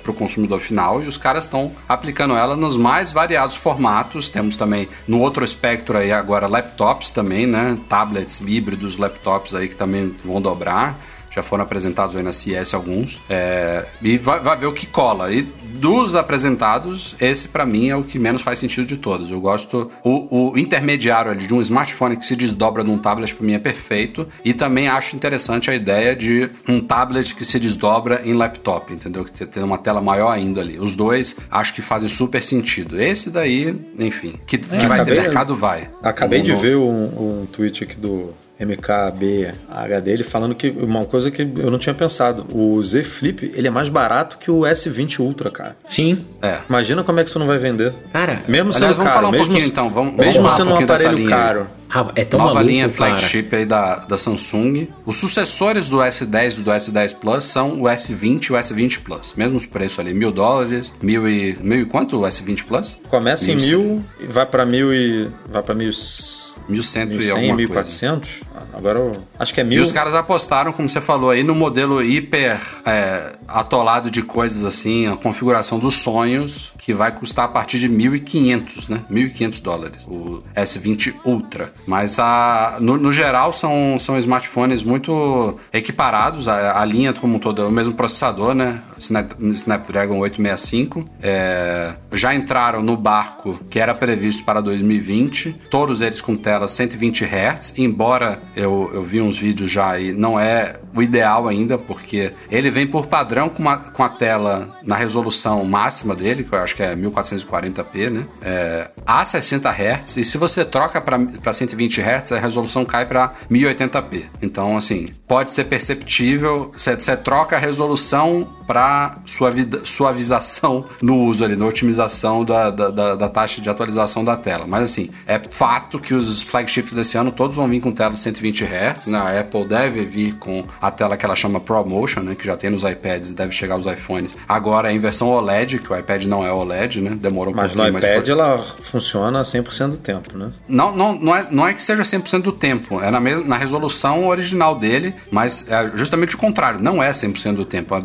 para o consumidor final e os caras estão aplicando ela nos mais variados formatos. Temos também no outro espectro aí agora laptops também, né? Tablets híbridos, laptops aí que também vão dobrar. Já foram apresentados aí na CS alguns. É, e vai, vai ver o que cola. E dos apresentados, esse pra mim é o que menos faz sentido de todos. Eu gosto. O, o intermediário ali de um smartphone que se desdobra num tablet pra mim é perfeito. E também acho interessante a ideia de um tablet que se desdobra em laptop, entendeu? Que tem uma tela maior ainda ali. Os dois acho que fazem super sentido. Esse daí, enfim, que, que vai ter acabei- mercado, vai. Acabei No- de no- ver um, um tweet aqui do MKBH dele falando que uma coisa que eu não tinha pensado. O Z Flip, ele é mais barato que o S20 Ultra, cara. Sim. É. Imagina como é que isso não vai vender. Cara, Mesmo Aliás, sendo vamos caro, falar um mesmo, pouquinho, então. Vamos- vamos mesmo um sendo um dessa aparelho caro. ah, é tão Nova maluco, linha cara. flagship aí da, da Samsung. Os sucessores do S10 e do S10 Plus são o S20 e o S20 Plus. Mesmos preços ali, mil dólares, mil e... Mil e quanto o S20 Plus? Começa em Mil mil e vai pra mil e. vai pra mil. Mil cento e 1100, alguma 1400? Agora eu acho que é E mil. os caras apostaram, como você falou aí, no modelo hiper é, atolado de coisas assim, a configuração dos sonhos, que vai custar a partir de 1.500, né? 1.500 dólares, o S20 Ultra. Mas a, no, no geral são, são smartphones muito equiparados, a, a linha como um todo é o mesmo processador, né? Snap- Snapdragon 865. É, já entraram no barco que era previsto para 2020, todos eles com tela 120 Hz, embora eu, eu vi uns vídeos já aí, não é o ideal ainda, porque ele vem por padrão com, uma, com a tela na resolução máxima dele, que eu acho que é 1440p, né? É, a 60 Hz, e se você troca para 120 Hz, a resolução cai para 1080p. Então, assim, pode ser perceptível, você troca a resolução para suavização no uso ali, na otimização da, da, da- da taxa de atualização da tela. Mas assim, é fato que os flagships desse ano todos vão vir com tela de 120 Hz, né? A Apple deve vir com a tela que ela chama ProMotion, né? Que já tem nos iPads e deve chegar aos iPhones. Agora é em versão OLED, que o iPad não é OLED, né? Demorou um Mas no pouquinho, iPad foi- ela funciona 100% do tempo, né? não, não, não, é, não é que seja 100% do tempo, é na, mesma, na resolução original dele, mas é justamente o contrário, não é 100% do tempo. A,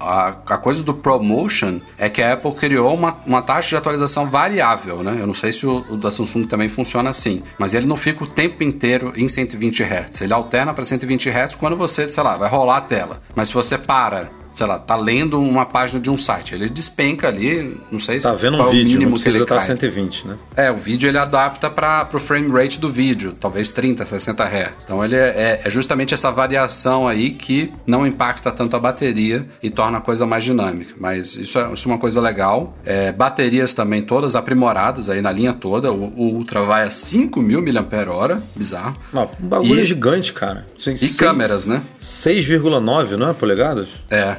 a, a coisa do ProMotion é que a Apple criou uma, uma taxa de atualização variável, né? Eu não sei se o, o da Samsung também funciona assim, mas ele não fica o tempo inteiro em 120 Hz. Ele alterna para 120 Hz quando você, sei lá, vai rolar a tela. Mas se você para sei lá, tá lendo uma página de um site, ele despenca ali, não sei se Tá vendo um é vídeo, mínimo não precisa estar cai. 120, né? É, o vídeo ele adapta para o frame rate do vídeo, talvez 30, 60 Hz. Então ele é, é justamente essa variação aí que não impacta tanto a bateria e torna a coisa mais dinâmica. Mas isso é, isso é uma coisa legal. É, baterias também todas aprimoradas aí na linha toda. O, o Ultra vai a 5.000 mAh, bizarro. Mas um bagulho E- gigante, cara. Sei- E sei- câmeras, né? 6,9, não é? Polegadas? É.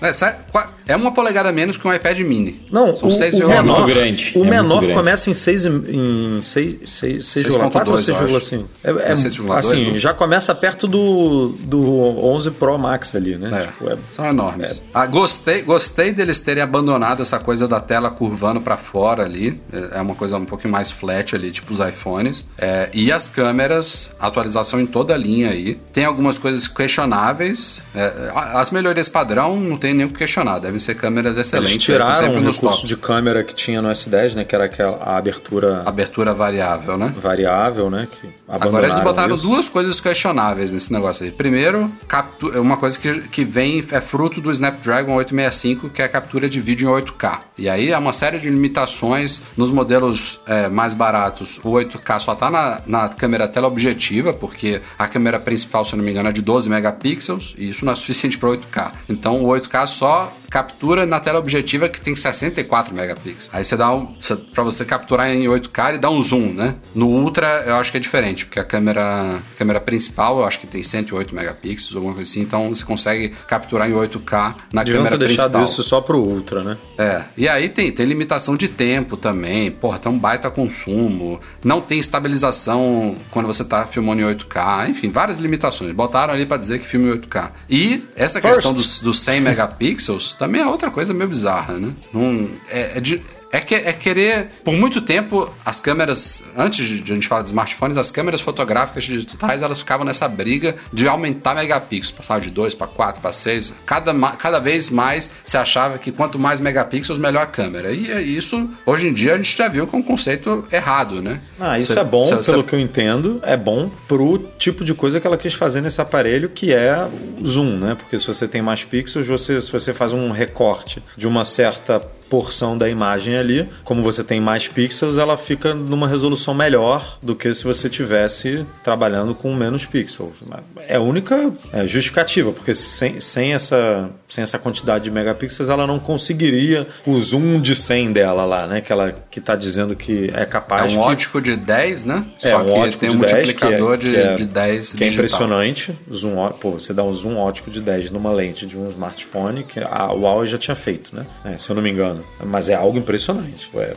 É, é uma polegada menos que um iPad mini. Não, São o, 6,9. o menor, muito grande, O é menor grande. começa em 6, em 6, 6, 6,4 ou 6,2, eu 6,5? É, é, É 6,2, assim, né? já começa perto do, do 11 Pro Max ali, né? É, Tipo, é- são enormes. Ah, gostei, gostei deles terem abandonado essa coisa da tela curvando pra fora ali. É é uma coisa um pouquinho mais flat ali, tipo os iPhones. É, e as câmeras, atualização em toda a linha aí. Tem algumas coisas questionáveis. É, as melhorias padrão não tem nem o que questionar. Devem ser câmeras excelentes. Eles tiraram o nos recurso de câmera que tinha no S10, né? Que era aquela, a abertura Abertura variável, né? variável, né? Que Agora eles botaram isso. duas coisas questionáveis nesse negócio aí. Primeiro, captu- uma coisa que, que vem, é fruto do Snapdragon 865, que é a captura de vídeo em 8K. E aí há uma série de limitações nos modelos é, mais baratos. O 8K só tá na, na câmera teleobjetiva, porque a câmera principal, se eu não me engano, é de 12 megapixels, e isso não é suficiente para 8K. Então o 8K só captura na tela objetiva que tem 64 megapixels. Aí você dá um. Pra você capturar em 8K, ele dá um zoom, né? No Ultra eu acho que é diferente, porque a câmera, a câmera principal eu acho que tem 108 megapixels, alguma coisa assim, então você consegue capturar em 8K na Deviam câmera ter deixado principal. isso só pro Ultra, né? É, e aí tem, tem limitação de tempo também, porra, tem um baita consumo, não tem estabilização quando você tá filmando em 8K, enfim, várias limitações. Botaram ali pra dizer que filme em 8K. E essa First. questão dos, dos 100 megapixels também é outra coisa meio bizarra, né? Não, é, é de- é que- é querer. Por muito tempo, as câmeras. Antes de a gente falar de smartphones, as câmeras fotográficas digitais elas ficavam nessa briga de aumentar megapixels. Passava de 2 para 4 para 6. Cada, cada vez mais se achava que quanto mais megapixels, melhor a câmera. E isso, hoje em dia, a gente já viu que é um conceito errado, né? Ah, isso Cê- é bom, cê- cê- pelo que eu entendo, é bom pro tipo de coisa que ela quis fazer nesse aparelho, que é o zoom, né? Porque se você tem mais pixels, você, se você faz um recorte de uma certa porção da imagem ali, como você tem mais pixels, ela fica numa resolução melhor do que se você tivesse trabalhando com menos pixels. É a única é, justificativa, porque sem, sem, essa, sem essa quantidade de megapixels, ela não conseguiria o zoom de 100 dela lá, né? Que ela que tá dizendo que é É capaz um que ótico de 10, né? é, Só um que ótico tem de um 10, multiplicador que é, de, que é, de 10 Que é digital. impressionante. Zoom, pô, você dá um zoom ótico de 10 numa lente de um smartphone, que a Huawei já tinha feito, né? É, se eu não me engano. Mas é algo impressionante. É,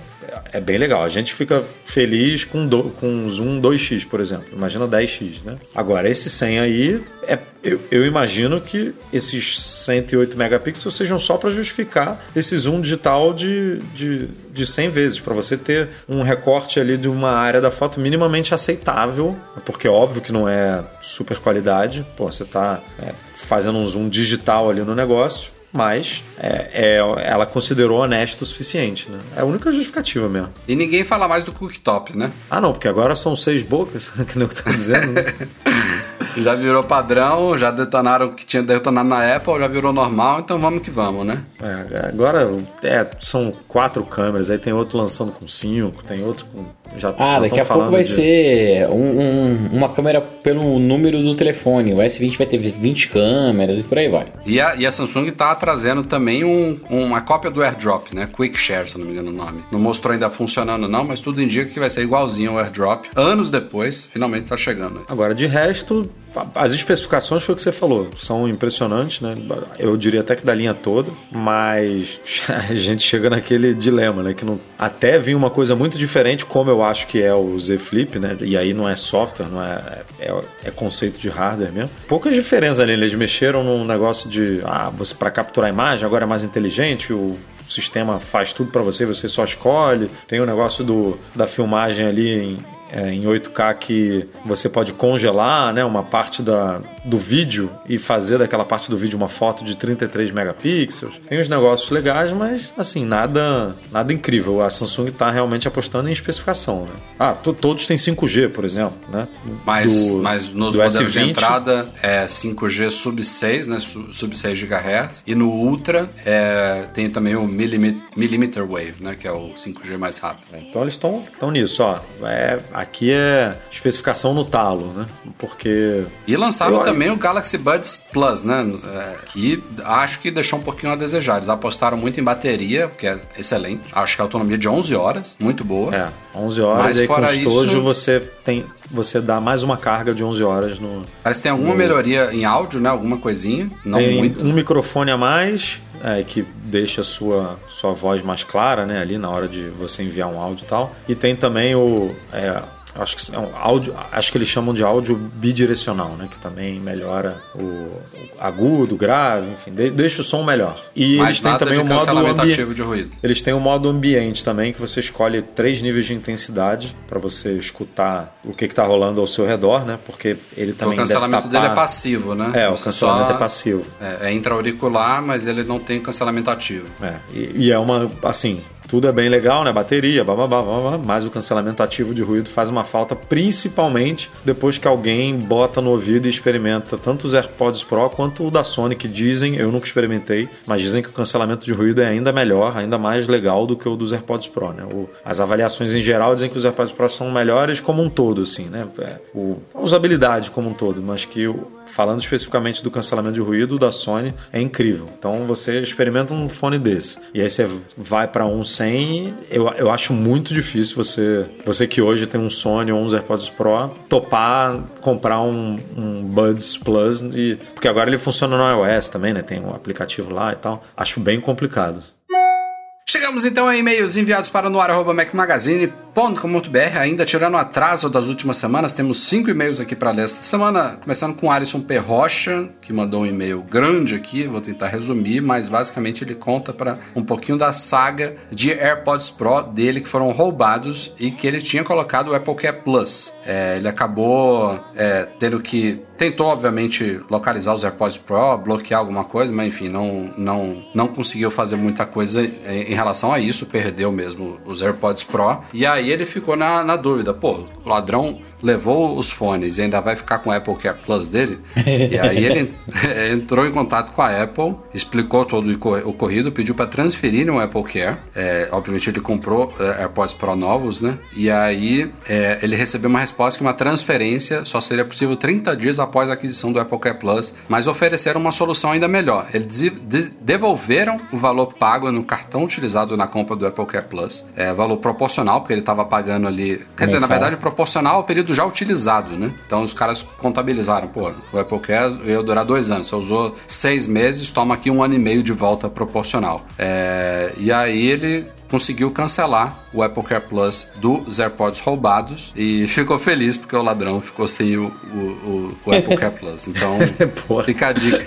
é bem legal. A gente fica feliz com, do, com um zoom 2x, por exemplo. Imagina 10x, né? Agora, esse 100 aí, é, eu, eu imagino que esses 108 megapixels sejam só para justificar esse zoom digital de, de, de 100 vezes, para você ter um recorte ali de uma área da foto minimamente aceitável, porque é óbvio que não é super qualidade. Pô, você tá é, fazendo um zoom digital ali no negócio. Mas é, é- ela considerou honesto o suficiente, né? É a única justificativa mesmo. E ninguém fala mais do cooktop, né? Ah, não, porque agora são seis bocas, que nem eu tô dizendo. né? Já virou padrão, já detonaram o que tinha detonado na Apple, já virou normal, então vamos que vamos, né? É, agora é, são quatro câmeras, aí tem outro lançando com cinco, tem outro com. Já, Ah, já daqui a pouco vai de- ser um- um- uma câmera pelo número do telefone. O S20 vai ter 20 câmeras e por aí vai. E a, e a Samsung tá trazendo também um- uma cópia do AirDrop, né? Quick Share, se não me engano o nome. Não mostrou ainda funcionando não, mas tudo indica que vai ser igualzinho ao AirDrop. Anos depois, finalmente tá chegando. Agora, de resto, as especificações foi o que você falou, são impressionantes, né? Eu diria até que da linha toda, mas a gente chega naquele dilema, né? Que não, até vir uma coisa muito diferente, como eu acho que é o Z Flip, né? E aí não é software, não é, é, é conceito de hardware mesmo. Poucas diferenças ali, eles mexeram num negócio de, ah, você para capturar a imagem agora é mais inteligente, o sistema faz tudo para você, você só escolhe. Tem o negócio do, da filmagem ali em, é, em 8K que você pode congelar né, uma parte da, do vídeo e fazer daquela parte do vídeo uma foto de 33 megapixels. Tem uns negócios legais, mas assim, nada nada incrível. A Samsung está realmente apostando em especificação. Né? Ah, to- todos têm 5G, por exemplo. Né? Mas, Do- mas nos modelos de S20, entrada é 5G sub 6, né? Su- Sub 6 GHz. E no Ultra é, tem também o millim- Millimeter Wave, né? Que é o 5G mais rápido. Então eles estão nisso, ó. É, aqui é especificação no talo, né? Porque E lançaram eu também o Galaxy Buds Plus, né? É, que acho que deixou um pouquinho a desejar. Eles apostaram muito em bateria, que é excelente. Acho que a autonomia de 11 horas, muito boa. É, 11 horas Mas e aí com fora estojo isso- você tem você dá mais uma carga de 11 horas no Parece que tem alguma melhoria em áudio, né? Alguma coisinha. Não tem muito. um microfone a mais é, que deixa a sua sua voz mais clara, né, ali na hora de você enviar um áudio e tal. E tem também o é, Acho que um áudio, acho que eles chamam de áudio bidirecional, né? Que também melhora o, o agudo, grave, enfim, de- deixa o som melhor. E Mas eles têm também o modo cancelamento ambi- ativo de ruído. Eles têm um modo ambiente também, que você escolhe três níveis de intensidade para você escutar o que está rolando ao seu redor, né? Porque ele também o cancelamento dele é passivo, né? É, o Você cancelamento só- é passivo. É, é intra-auricular, mas ele não tem cancelamento ativo. É, e, e é uma, assim, tudo é bem legal, né? Bateria, blá, blá, mas o cancelamento ativo de ruído faz uma falta, principalmente depois que alguém bota no ouvido e experimenta tanto os AirPods Pro quanto o da Sony, que dizem, eu nunca experimentei, mas dizem que o cancelamento de ruído é ainda melhor, ainda mais legal do que o dos AirPods Pro, né? O- as avaliações em geral dizem que os AirPods Pro são melhores como um todo, assim, né? É, o, a usabilidade como um todo, mas que o, falando especificamente do cancelamento de ruído da Sony é incrível. Então você experimenta um fone desse e aí você vai para um sem, eu, eu acho muito difícil você, você que hoje tem um Sony ou uns AirPods Pro, topar comprar um, um Buds Plus e porque agora ele funciona no iOS também, né? Tem um aplicativo lá e tal. Acho bem complicado. Chegamos então a e-mails enviados para noar.macmagazine.com.br. Ainda tirando o atraso das últimas semanas, temos cinco e-mails aqui para ler esta semana. Começando com Alisson Perrocha, que mandou um e-mail grande aqui. Vou tentar resumir, mas basicamente ele conta para um pouquinho da saga de AirPods Pro dele que foram roubados e que ele tinha colocado o Apple Care Plus. É, ele acabou é, tendo que Tentou, obviamente, localizar os AirPods Pro, bloquear alguma coisa, mas enfim, não, não, não conseguiu fazer muita coisa em, em relação a isso, perdeu mesmo os AirPods Pro. E aí ele ficou na, na dúvida: pô, ladrão levou os fones e ainda vai ficar com o Apple Care Plus dele? e aí ele entrou em contato com a Apple, explicou todo o co- ocorrido, pediu para transferirem o Apple Care. É, obviamente ele comprou é, AirPods Pro novos, né? E aí é, ele recebeu uma resposta que uma transferência só seria possível 30 dias após a aquisição do Apple Care Plus, mas ofereceram uma solução ainda melhor. Eles de- de- devolveram o valor pago no cartão utilizado na compra do Apple Care Plus, é, valor proporcional, porque ele estava pagando ali. Quer dizer, na verdade, proporcional ao período já utilizado, né? Então os caras contabilizaram, pô, o Apple Care ia durar dois anos, você usou seis meses, toma aqui um ano e meio de volta proporcional. É, e aí ele conseguiu cancelar o Apple Care Plus dos AirPods roubados e ficou feliz porque o ladrão ficou sem o, o, o- Apple Care Plus. Então, Porra. fica a dica.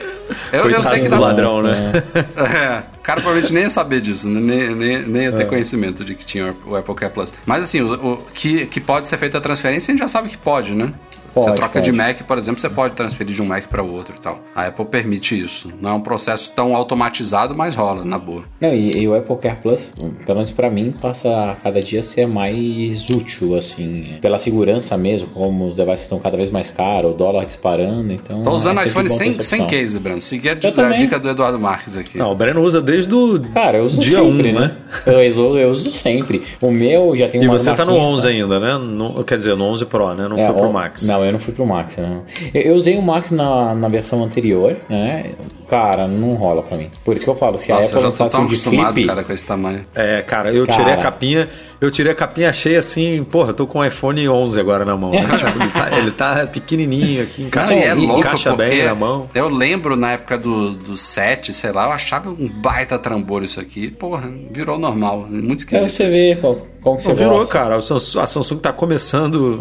Eu, eu sei que tá ladrão, né? é, o cara provavelmente nem ia saber disso, né? nem, nem, nem ia É. ter conhecimento de que tinha o Apple Care Plus. Mas assim, o, o- que, que pode ser feita a transferência, a gente já sabe que pode, né? Você Pode, troca de pode. Mac, por exemplo, você pode transferir de um Mac para o outro e tal. A Apple permite isso. Não é um processo tão automatizado, mas rola, na boa. Não, e, e o Apple Care Plus, hum, pelo menos pra mim, passa a cada dia a ser mais útil, assim, pela segurança mesmo, como os devices estão cada vez mais caros, o dólar disparando, então... Tô usando é iPhone sem, sem case, Bruno. Segui a, a dica do Eduardo Marques aqui. Não, o Breno usa desde o Cara, eu uso dia sempre, 1, né? né? Eu uso, eu uso sempre. O meu já tem E uma você tá no marquinha, 11 sabe? ainda, né? No- quer dizer, no 11 Pro, né? Não É, foi pro Max. Não, eu não fui pro Max, não. Eu, eu usei o Max na, na versão anterior, né? Cara, não rola pra mim. Por isso que eu falo, se a Nossa, Apple já tô lançasse um de acostumado, flip... cara, com esse tamanho. É, cara, eu Cara. tirei a capinha, eu tirei a capinha cheia assim, porra, eu tô com o iPhone 11 agora na mão. né? Tipo, ele, tá, ele tá pequenininho aqui, encaixa, e é louco encaixa porque bem na mão. eu lembro na época do, do 7, sei lá, eu achava um baita trambolho isso aqui. Porra, virou normal. Muito É, esquisito. você isso. vê qual- como que você virou, gosta. cara. A Samsung tá começando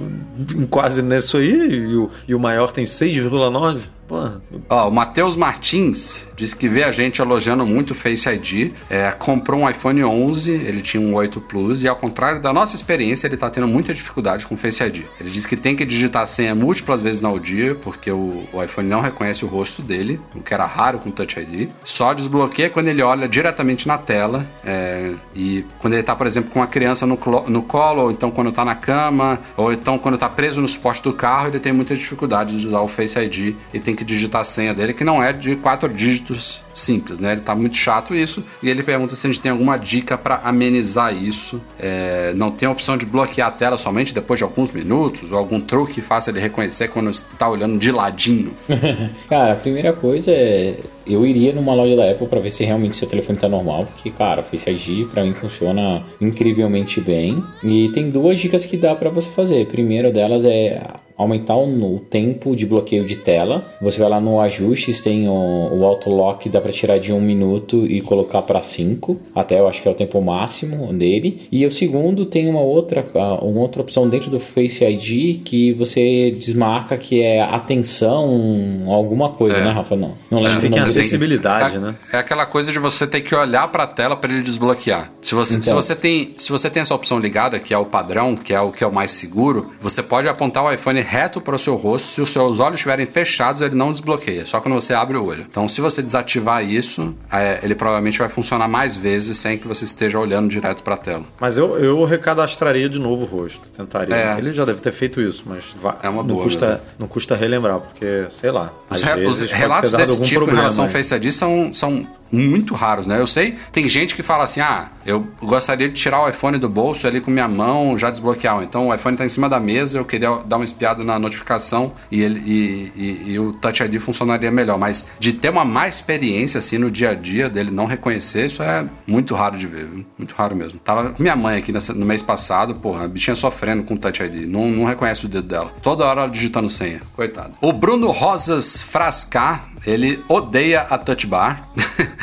quase nisso aí e o, e o maior tem 6,9. Porra, Ó, o Matheus Martins disse que vê a gente elogiando muito o Face ID. É, comprou um iPhone 11, ele tinha um 8 Plus, e ao contrário da nossa experiência, ele tá tendo muita dificuldade com o Face ID. Ele diz que tem que digitar a senha múltiplas vezes ao dia, porque o, o iPhone não reconhece o rosto dele, o que era raro com Touch ID. Só desbloqueia quando ele olha diretamente na tela. é, e quando ele tá, por exemplo, com uma criança no, no colo, ou então quando tá na cama, ou então quando tá preso no suporte do carro, ele tem muita dificuldade de usar o Face ID e tem tem que digitar a senha dele, que não é de quatro dígitos simples, né? Ele tá muito chato isso e ele pergunta se a gente tem alguma dica para amenizar isso. É, não tem a opção de bloquear a tela somente depois de alguns minutos ou algum truque que faça ele reconhecer quando está olhando de ladinho. cara, a primeira coisa é eu iria numa loja da Apple para ver se realmente seu telefone tá normal, porque cara, o Face ID para mim funciona incrivelmente bem. E tem duas dicas que dá para você fazer. A primeira delas é aumentar o, tempo de bloqueio de tela. Você vai lá no ajustes, tem o, o auto lock, dá para tirar de um minuto e colocar para cinco, até eu acho que é o tempo máximo dele. E o segundo tem uma outra, uma outra opção dentro do Face ID que você desmarca que é atenção, alguma coisa, É. né, Rafa? Não, não lembro. Dele. Acessibilidade, é, né? é aquela coisa de você ter que olhar para a tela para ele desbloquear. Se você, se, Então. você tem, se você tem essa opção ligada, que é o padrão, que é o que é o mais seguro, você pode apontar o iPhone reto para o seu rosto. Se os seus olhos estiverem fechados, ele não desbloqueia, só quando você abre o olho. Então, se você desativar isso, é, ele provavelmente vai funcionar mais vezes sem que você esteja olhando direto para a tela. Mas eu, eu recadastraria de novo o rosto. Tentaria. É. Ele já deve ter feito isso, mas É uma não, boa, custa, né? não custa relembrar, porque, sei lá. Os, re- os relatos desse tipo em problema relação ao aí. Face são, são muito raros, né? Eu sei, tem gente que fala assim: ah, eu gostaria de tirar o iPhone do bolso ali com minha mão, já desbloquear. Então o iPhone tá em cima da mesa, eu queria dar uma espiada na notificação e, ele, e, e- e o Touch ID funcionaria melhor. Mas de ter uma má experiência assim no dia a dia dele não reconhecer, isso é muito raro de ver, viu? muito raro mesmo. Tava minha mãe aqui nessa- no mês passado, porra, a bichinha sofrendo com o Touch ID, não, não reconhece o dedo dela. Toda hora ela digitando senha, coitado. O Bruno Rosas Frascar, ele odeia a Touch Bar.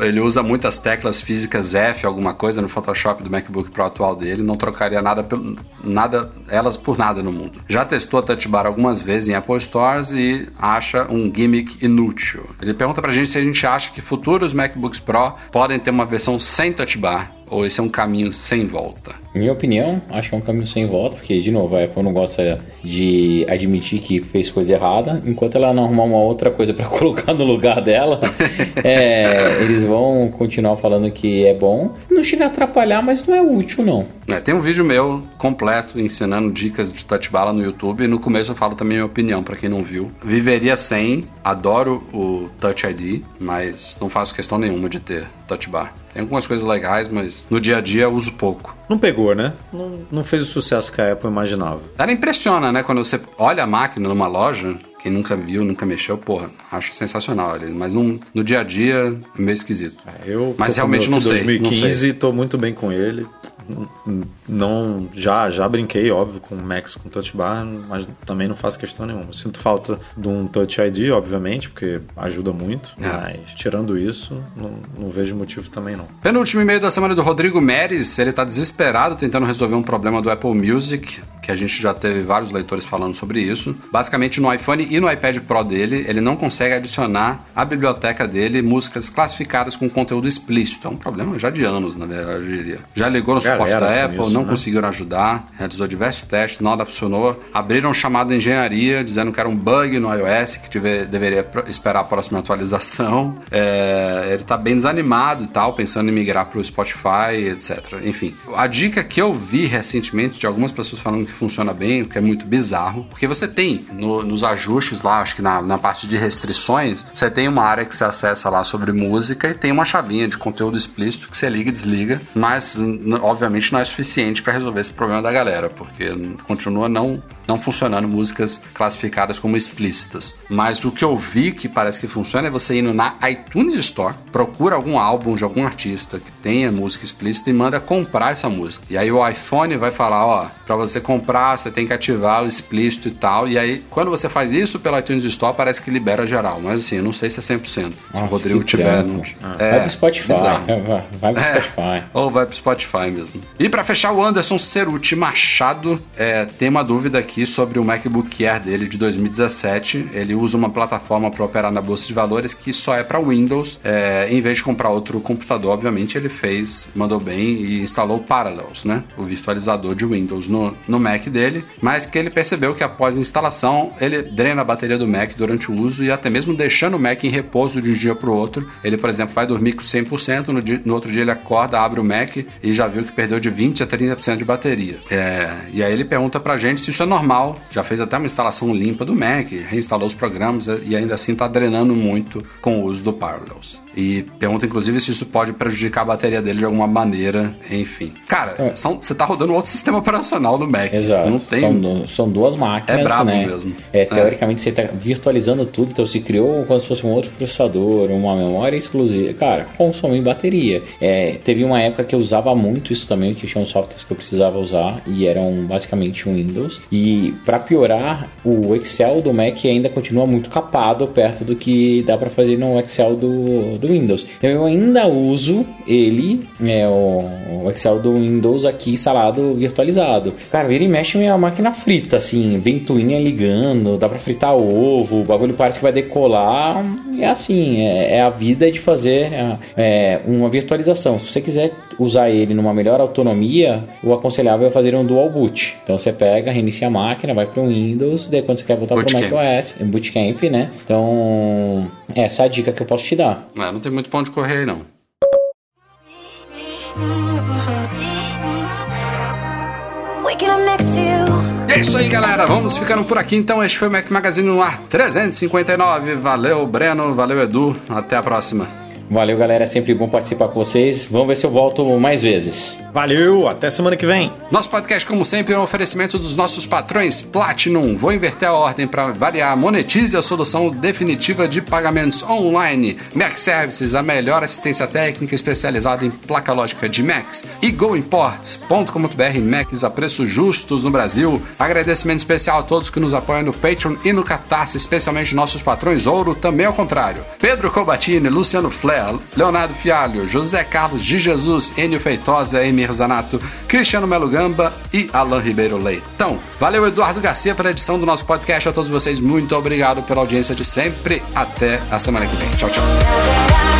Ele usa muitas teclas físicas F, alguma coisa no Photoshop do MacBook Pro atual dele, não trocaria nada, pelo, nada elas por nada no mundo. Já testou a Touch Bar algumas vezes em Apple Stores e acha um gimmick inútil. Ele pergunta pra gente se a gente acha que futuros MacBooks Pro podem ter uma versão sem Touch Bar ou esse é um caminho sem volta. Minha opinião, acho que é um caminho sem volta, porque, de novo, a Apple não gosta de admitir que fez coisa errada, enquanto ela não arrumar uma outra coisa para colocar no lugar dela, é, eles vão continuar falando que é bom. Não chega a atrapalhar, mas não é útil, não. É, tem um vídeo meu completo ensinando dicas de touch bar lá no YouTube. E no começo eu falo também a minha opinião, pra quem não viu. Viveria sem, adoro o Touch ID, mas não faço questão nenhuma de ter touch bar. Tem algumas coisas legais, mas no dia a dia eu uso pouco. Não pegou, né? Não, não fez o sucesso que a Apple imaginava. Ela impressiona, né? Quando você olha a máquina numa loja, quem nunca viu, nunca mexeu, porra, acho sensacional. ali. Mas no, no dia a dia é meio esquisito. Eu Mas realmente não meu sei, 2015 não tô muito bem com ele. Não, já, já brinquei, óbvio, com o Max com Touch Bar, mas também não faço questão nenhuma. Sinto falta de um Touch ID, obviamente, porque ajuda muito. É. Mas tirando isso, não, não vejo motivo também não. Penúltimo e-mail da semana do Rodrigo Meres. Ele tá desesperado tentando resolver um problema do Apple Music, que a gente já teve vários leitores falando sobre isso. Basicamente, no iPhone e no iPad Pro dele, ele não consegue adicionar à biblioteca dele músicas classificadas com conteúdo explícito. É um problema já de anos, na verdade, eu diria. Já ligou no Galera suporte da Apple, isso, não né? conseguiram ajudar, realizou diversos testes, nada funcionou. Abriram chamado de engenharia dizendo que era um bug no iOS, que tive- deveria esperar a próxima atualização. É, ele tá bem desanimado e tal, pensando em migrar pro Spotify, etc. Enfim, a dica que eu vi recentemente de algumas pessoas falando que funciona bem, o que é muito bizarro, porque você tem no- nos ajustes lá, acho que na, na parte de restrições, você tem uma área que você acessa lá sobre música e tem uma chavinha de conteúdo explícito que você liga e desliga, mas n- obviamente não é suficiente para resolver esse problema da galera, porque continua não não funcionando músicas classificadas como explícitas. Mas o que eu vi que parece que funciona é você indo na iTunes Store, procura algum álbum de algum artista que tenha música explícita e manda comprar essa música. E aí o iPhone vai falar, ó, para você comprar, você tem que ativar o explícito e tal. E aí quando você faz isso pela iTunes Store, parece que libera geral, mas assim, eu não sei se é 100%. Se o Nossa, Rodrigo tiver, não... vai pro Spotify. bizarro. Vai, vai pro É, Spotify. Ou vai pro Spotify mesmo. E pra fechar, o Anderson Ceruti Machado é, tem uma dúvida aqui sobre o MacBook Air dele de 2017. Ele usa uma plataforma para operar na bolsa de valores que só é para Windows. É, em vez de comprar outro computador, obviamente ele fez, mandou bem e instalou Parallels, né? O virtualizador de Windows no, no Mac dele. Mas que ele percebeu que após a instalação ele drena a bateria do Mac durante o uso e até mesmo deixando o Mac em repouso de um dia para o outro. Ele, por exemplo, vai dormir com 100%, no, dia- no outro dia ele acorda, abre o Mac e já viu que perdeu de 20% a 30% de bateria. É, e aí ele pergunta pra gente se isso é normal normal, já fez até uma instalação limpa do Mac, reinstalou os programas e ainda assim está drenando muito com o uso do Parallels. E pergunta, inclusive, se isso pode prejudicar a bateria dele de alguma maneira, enfim. Cara, É. são- você tá rodando outro sistema operacional no Mac. Exato. Não tem. São, são duas máquinas, É brabo né? mesmo. É, teoricamente você está virtualizando tudo, então se criou como se fosse um outro processador, uma memória exclusiva. Cara, consome bateria. É, teve uma época que eu usava muito isso também, que tinham softwares que eu precisava usar e eram basicamente um Windows. E para piorar, o Excel do Mac ainda continua muito capado perto do que dá para fazer no Excel do, do Windows. Então eu ainda uso ele, é, o, o Excel do Windows aqui instalado virtualizado. Cara, vira e mexe minha máquina frita, assim, ventoinha ligando, dá pra fritar ovo, o bagulho parece que vai decolar. É assim, é, é a vida de fazer é, é, uma virtualização. Se você quiser usar ele numa melhor autonomia, o aconselhável é fazer um dual boot. Então você pega, reinicia a máquina, vai pro Windows, daí quando você quer voltar pro Bootcamp. macOS, é bootcamp, né? Então, essa é a dica que eu posso te dar. É, não tem muito pão de correr aí, não. É isso aí, galera. Vamos ficando por aqui. Então, este foi o Mac Magazine no ar 359. Valeu, Breno. Valeu, Edu. Até a próxima. Valeu, galera. É sempre bom participar com vocês. Vamos ver se eu volto mais vezes. Valeu, até semana que vem. Nosso podcast, como sempre, é um oferecimento dos nossos patrões Platinum. Vou inverter a ordem para variar. Monetize a solução definitiva de pagamentos online. Mac Services, a melhor assistência técnica especializada em placa lógica de Macs. E GoImports.com.br, Macs a preços justos no Brasil. Agradecimento especial a todos que nos apoiam no Patreon e no Catarse, especialmente nossos patrões Ouro, também ao contrário. Pedro Cobatini, Luciano Leonardo Fialho, José Carlos de Jesus, Enio Feitosa, Emir Zanato, Cristiano Melo Gamba e Alan Ribeiro Leitão. Valeu, Eduardo Garcia, pela edição do nosso podcast. A todos vocês, muito obrigado pela audiência de sempre. Até a semana que vem. Tchau, tchau.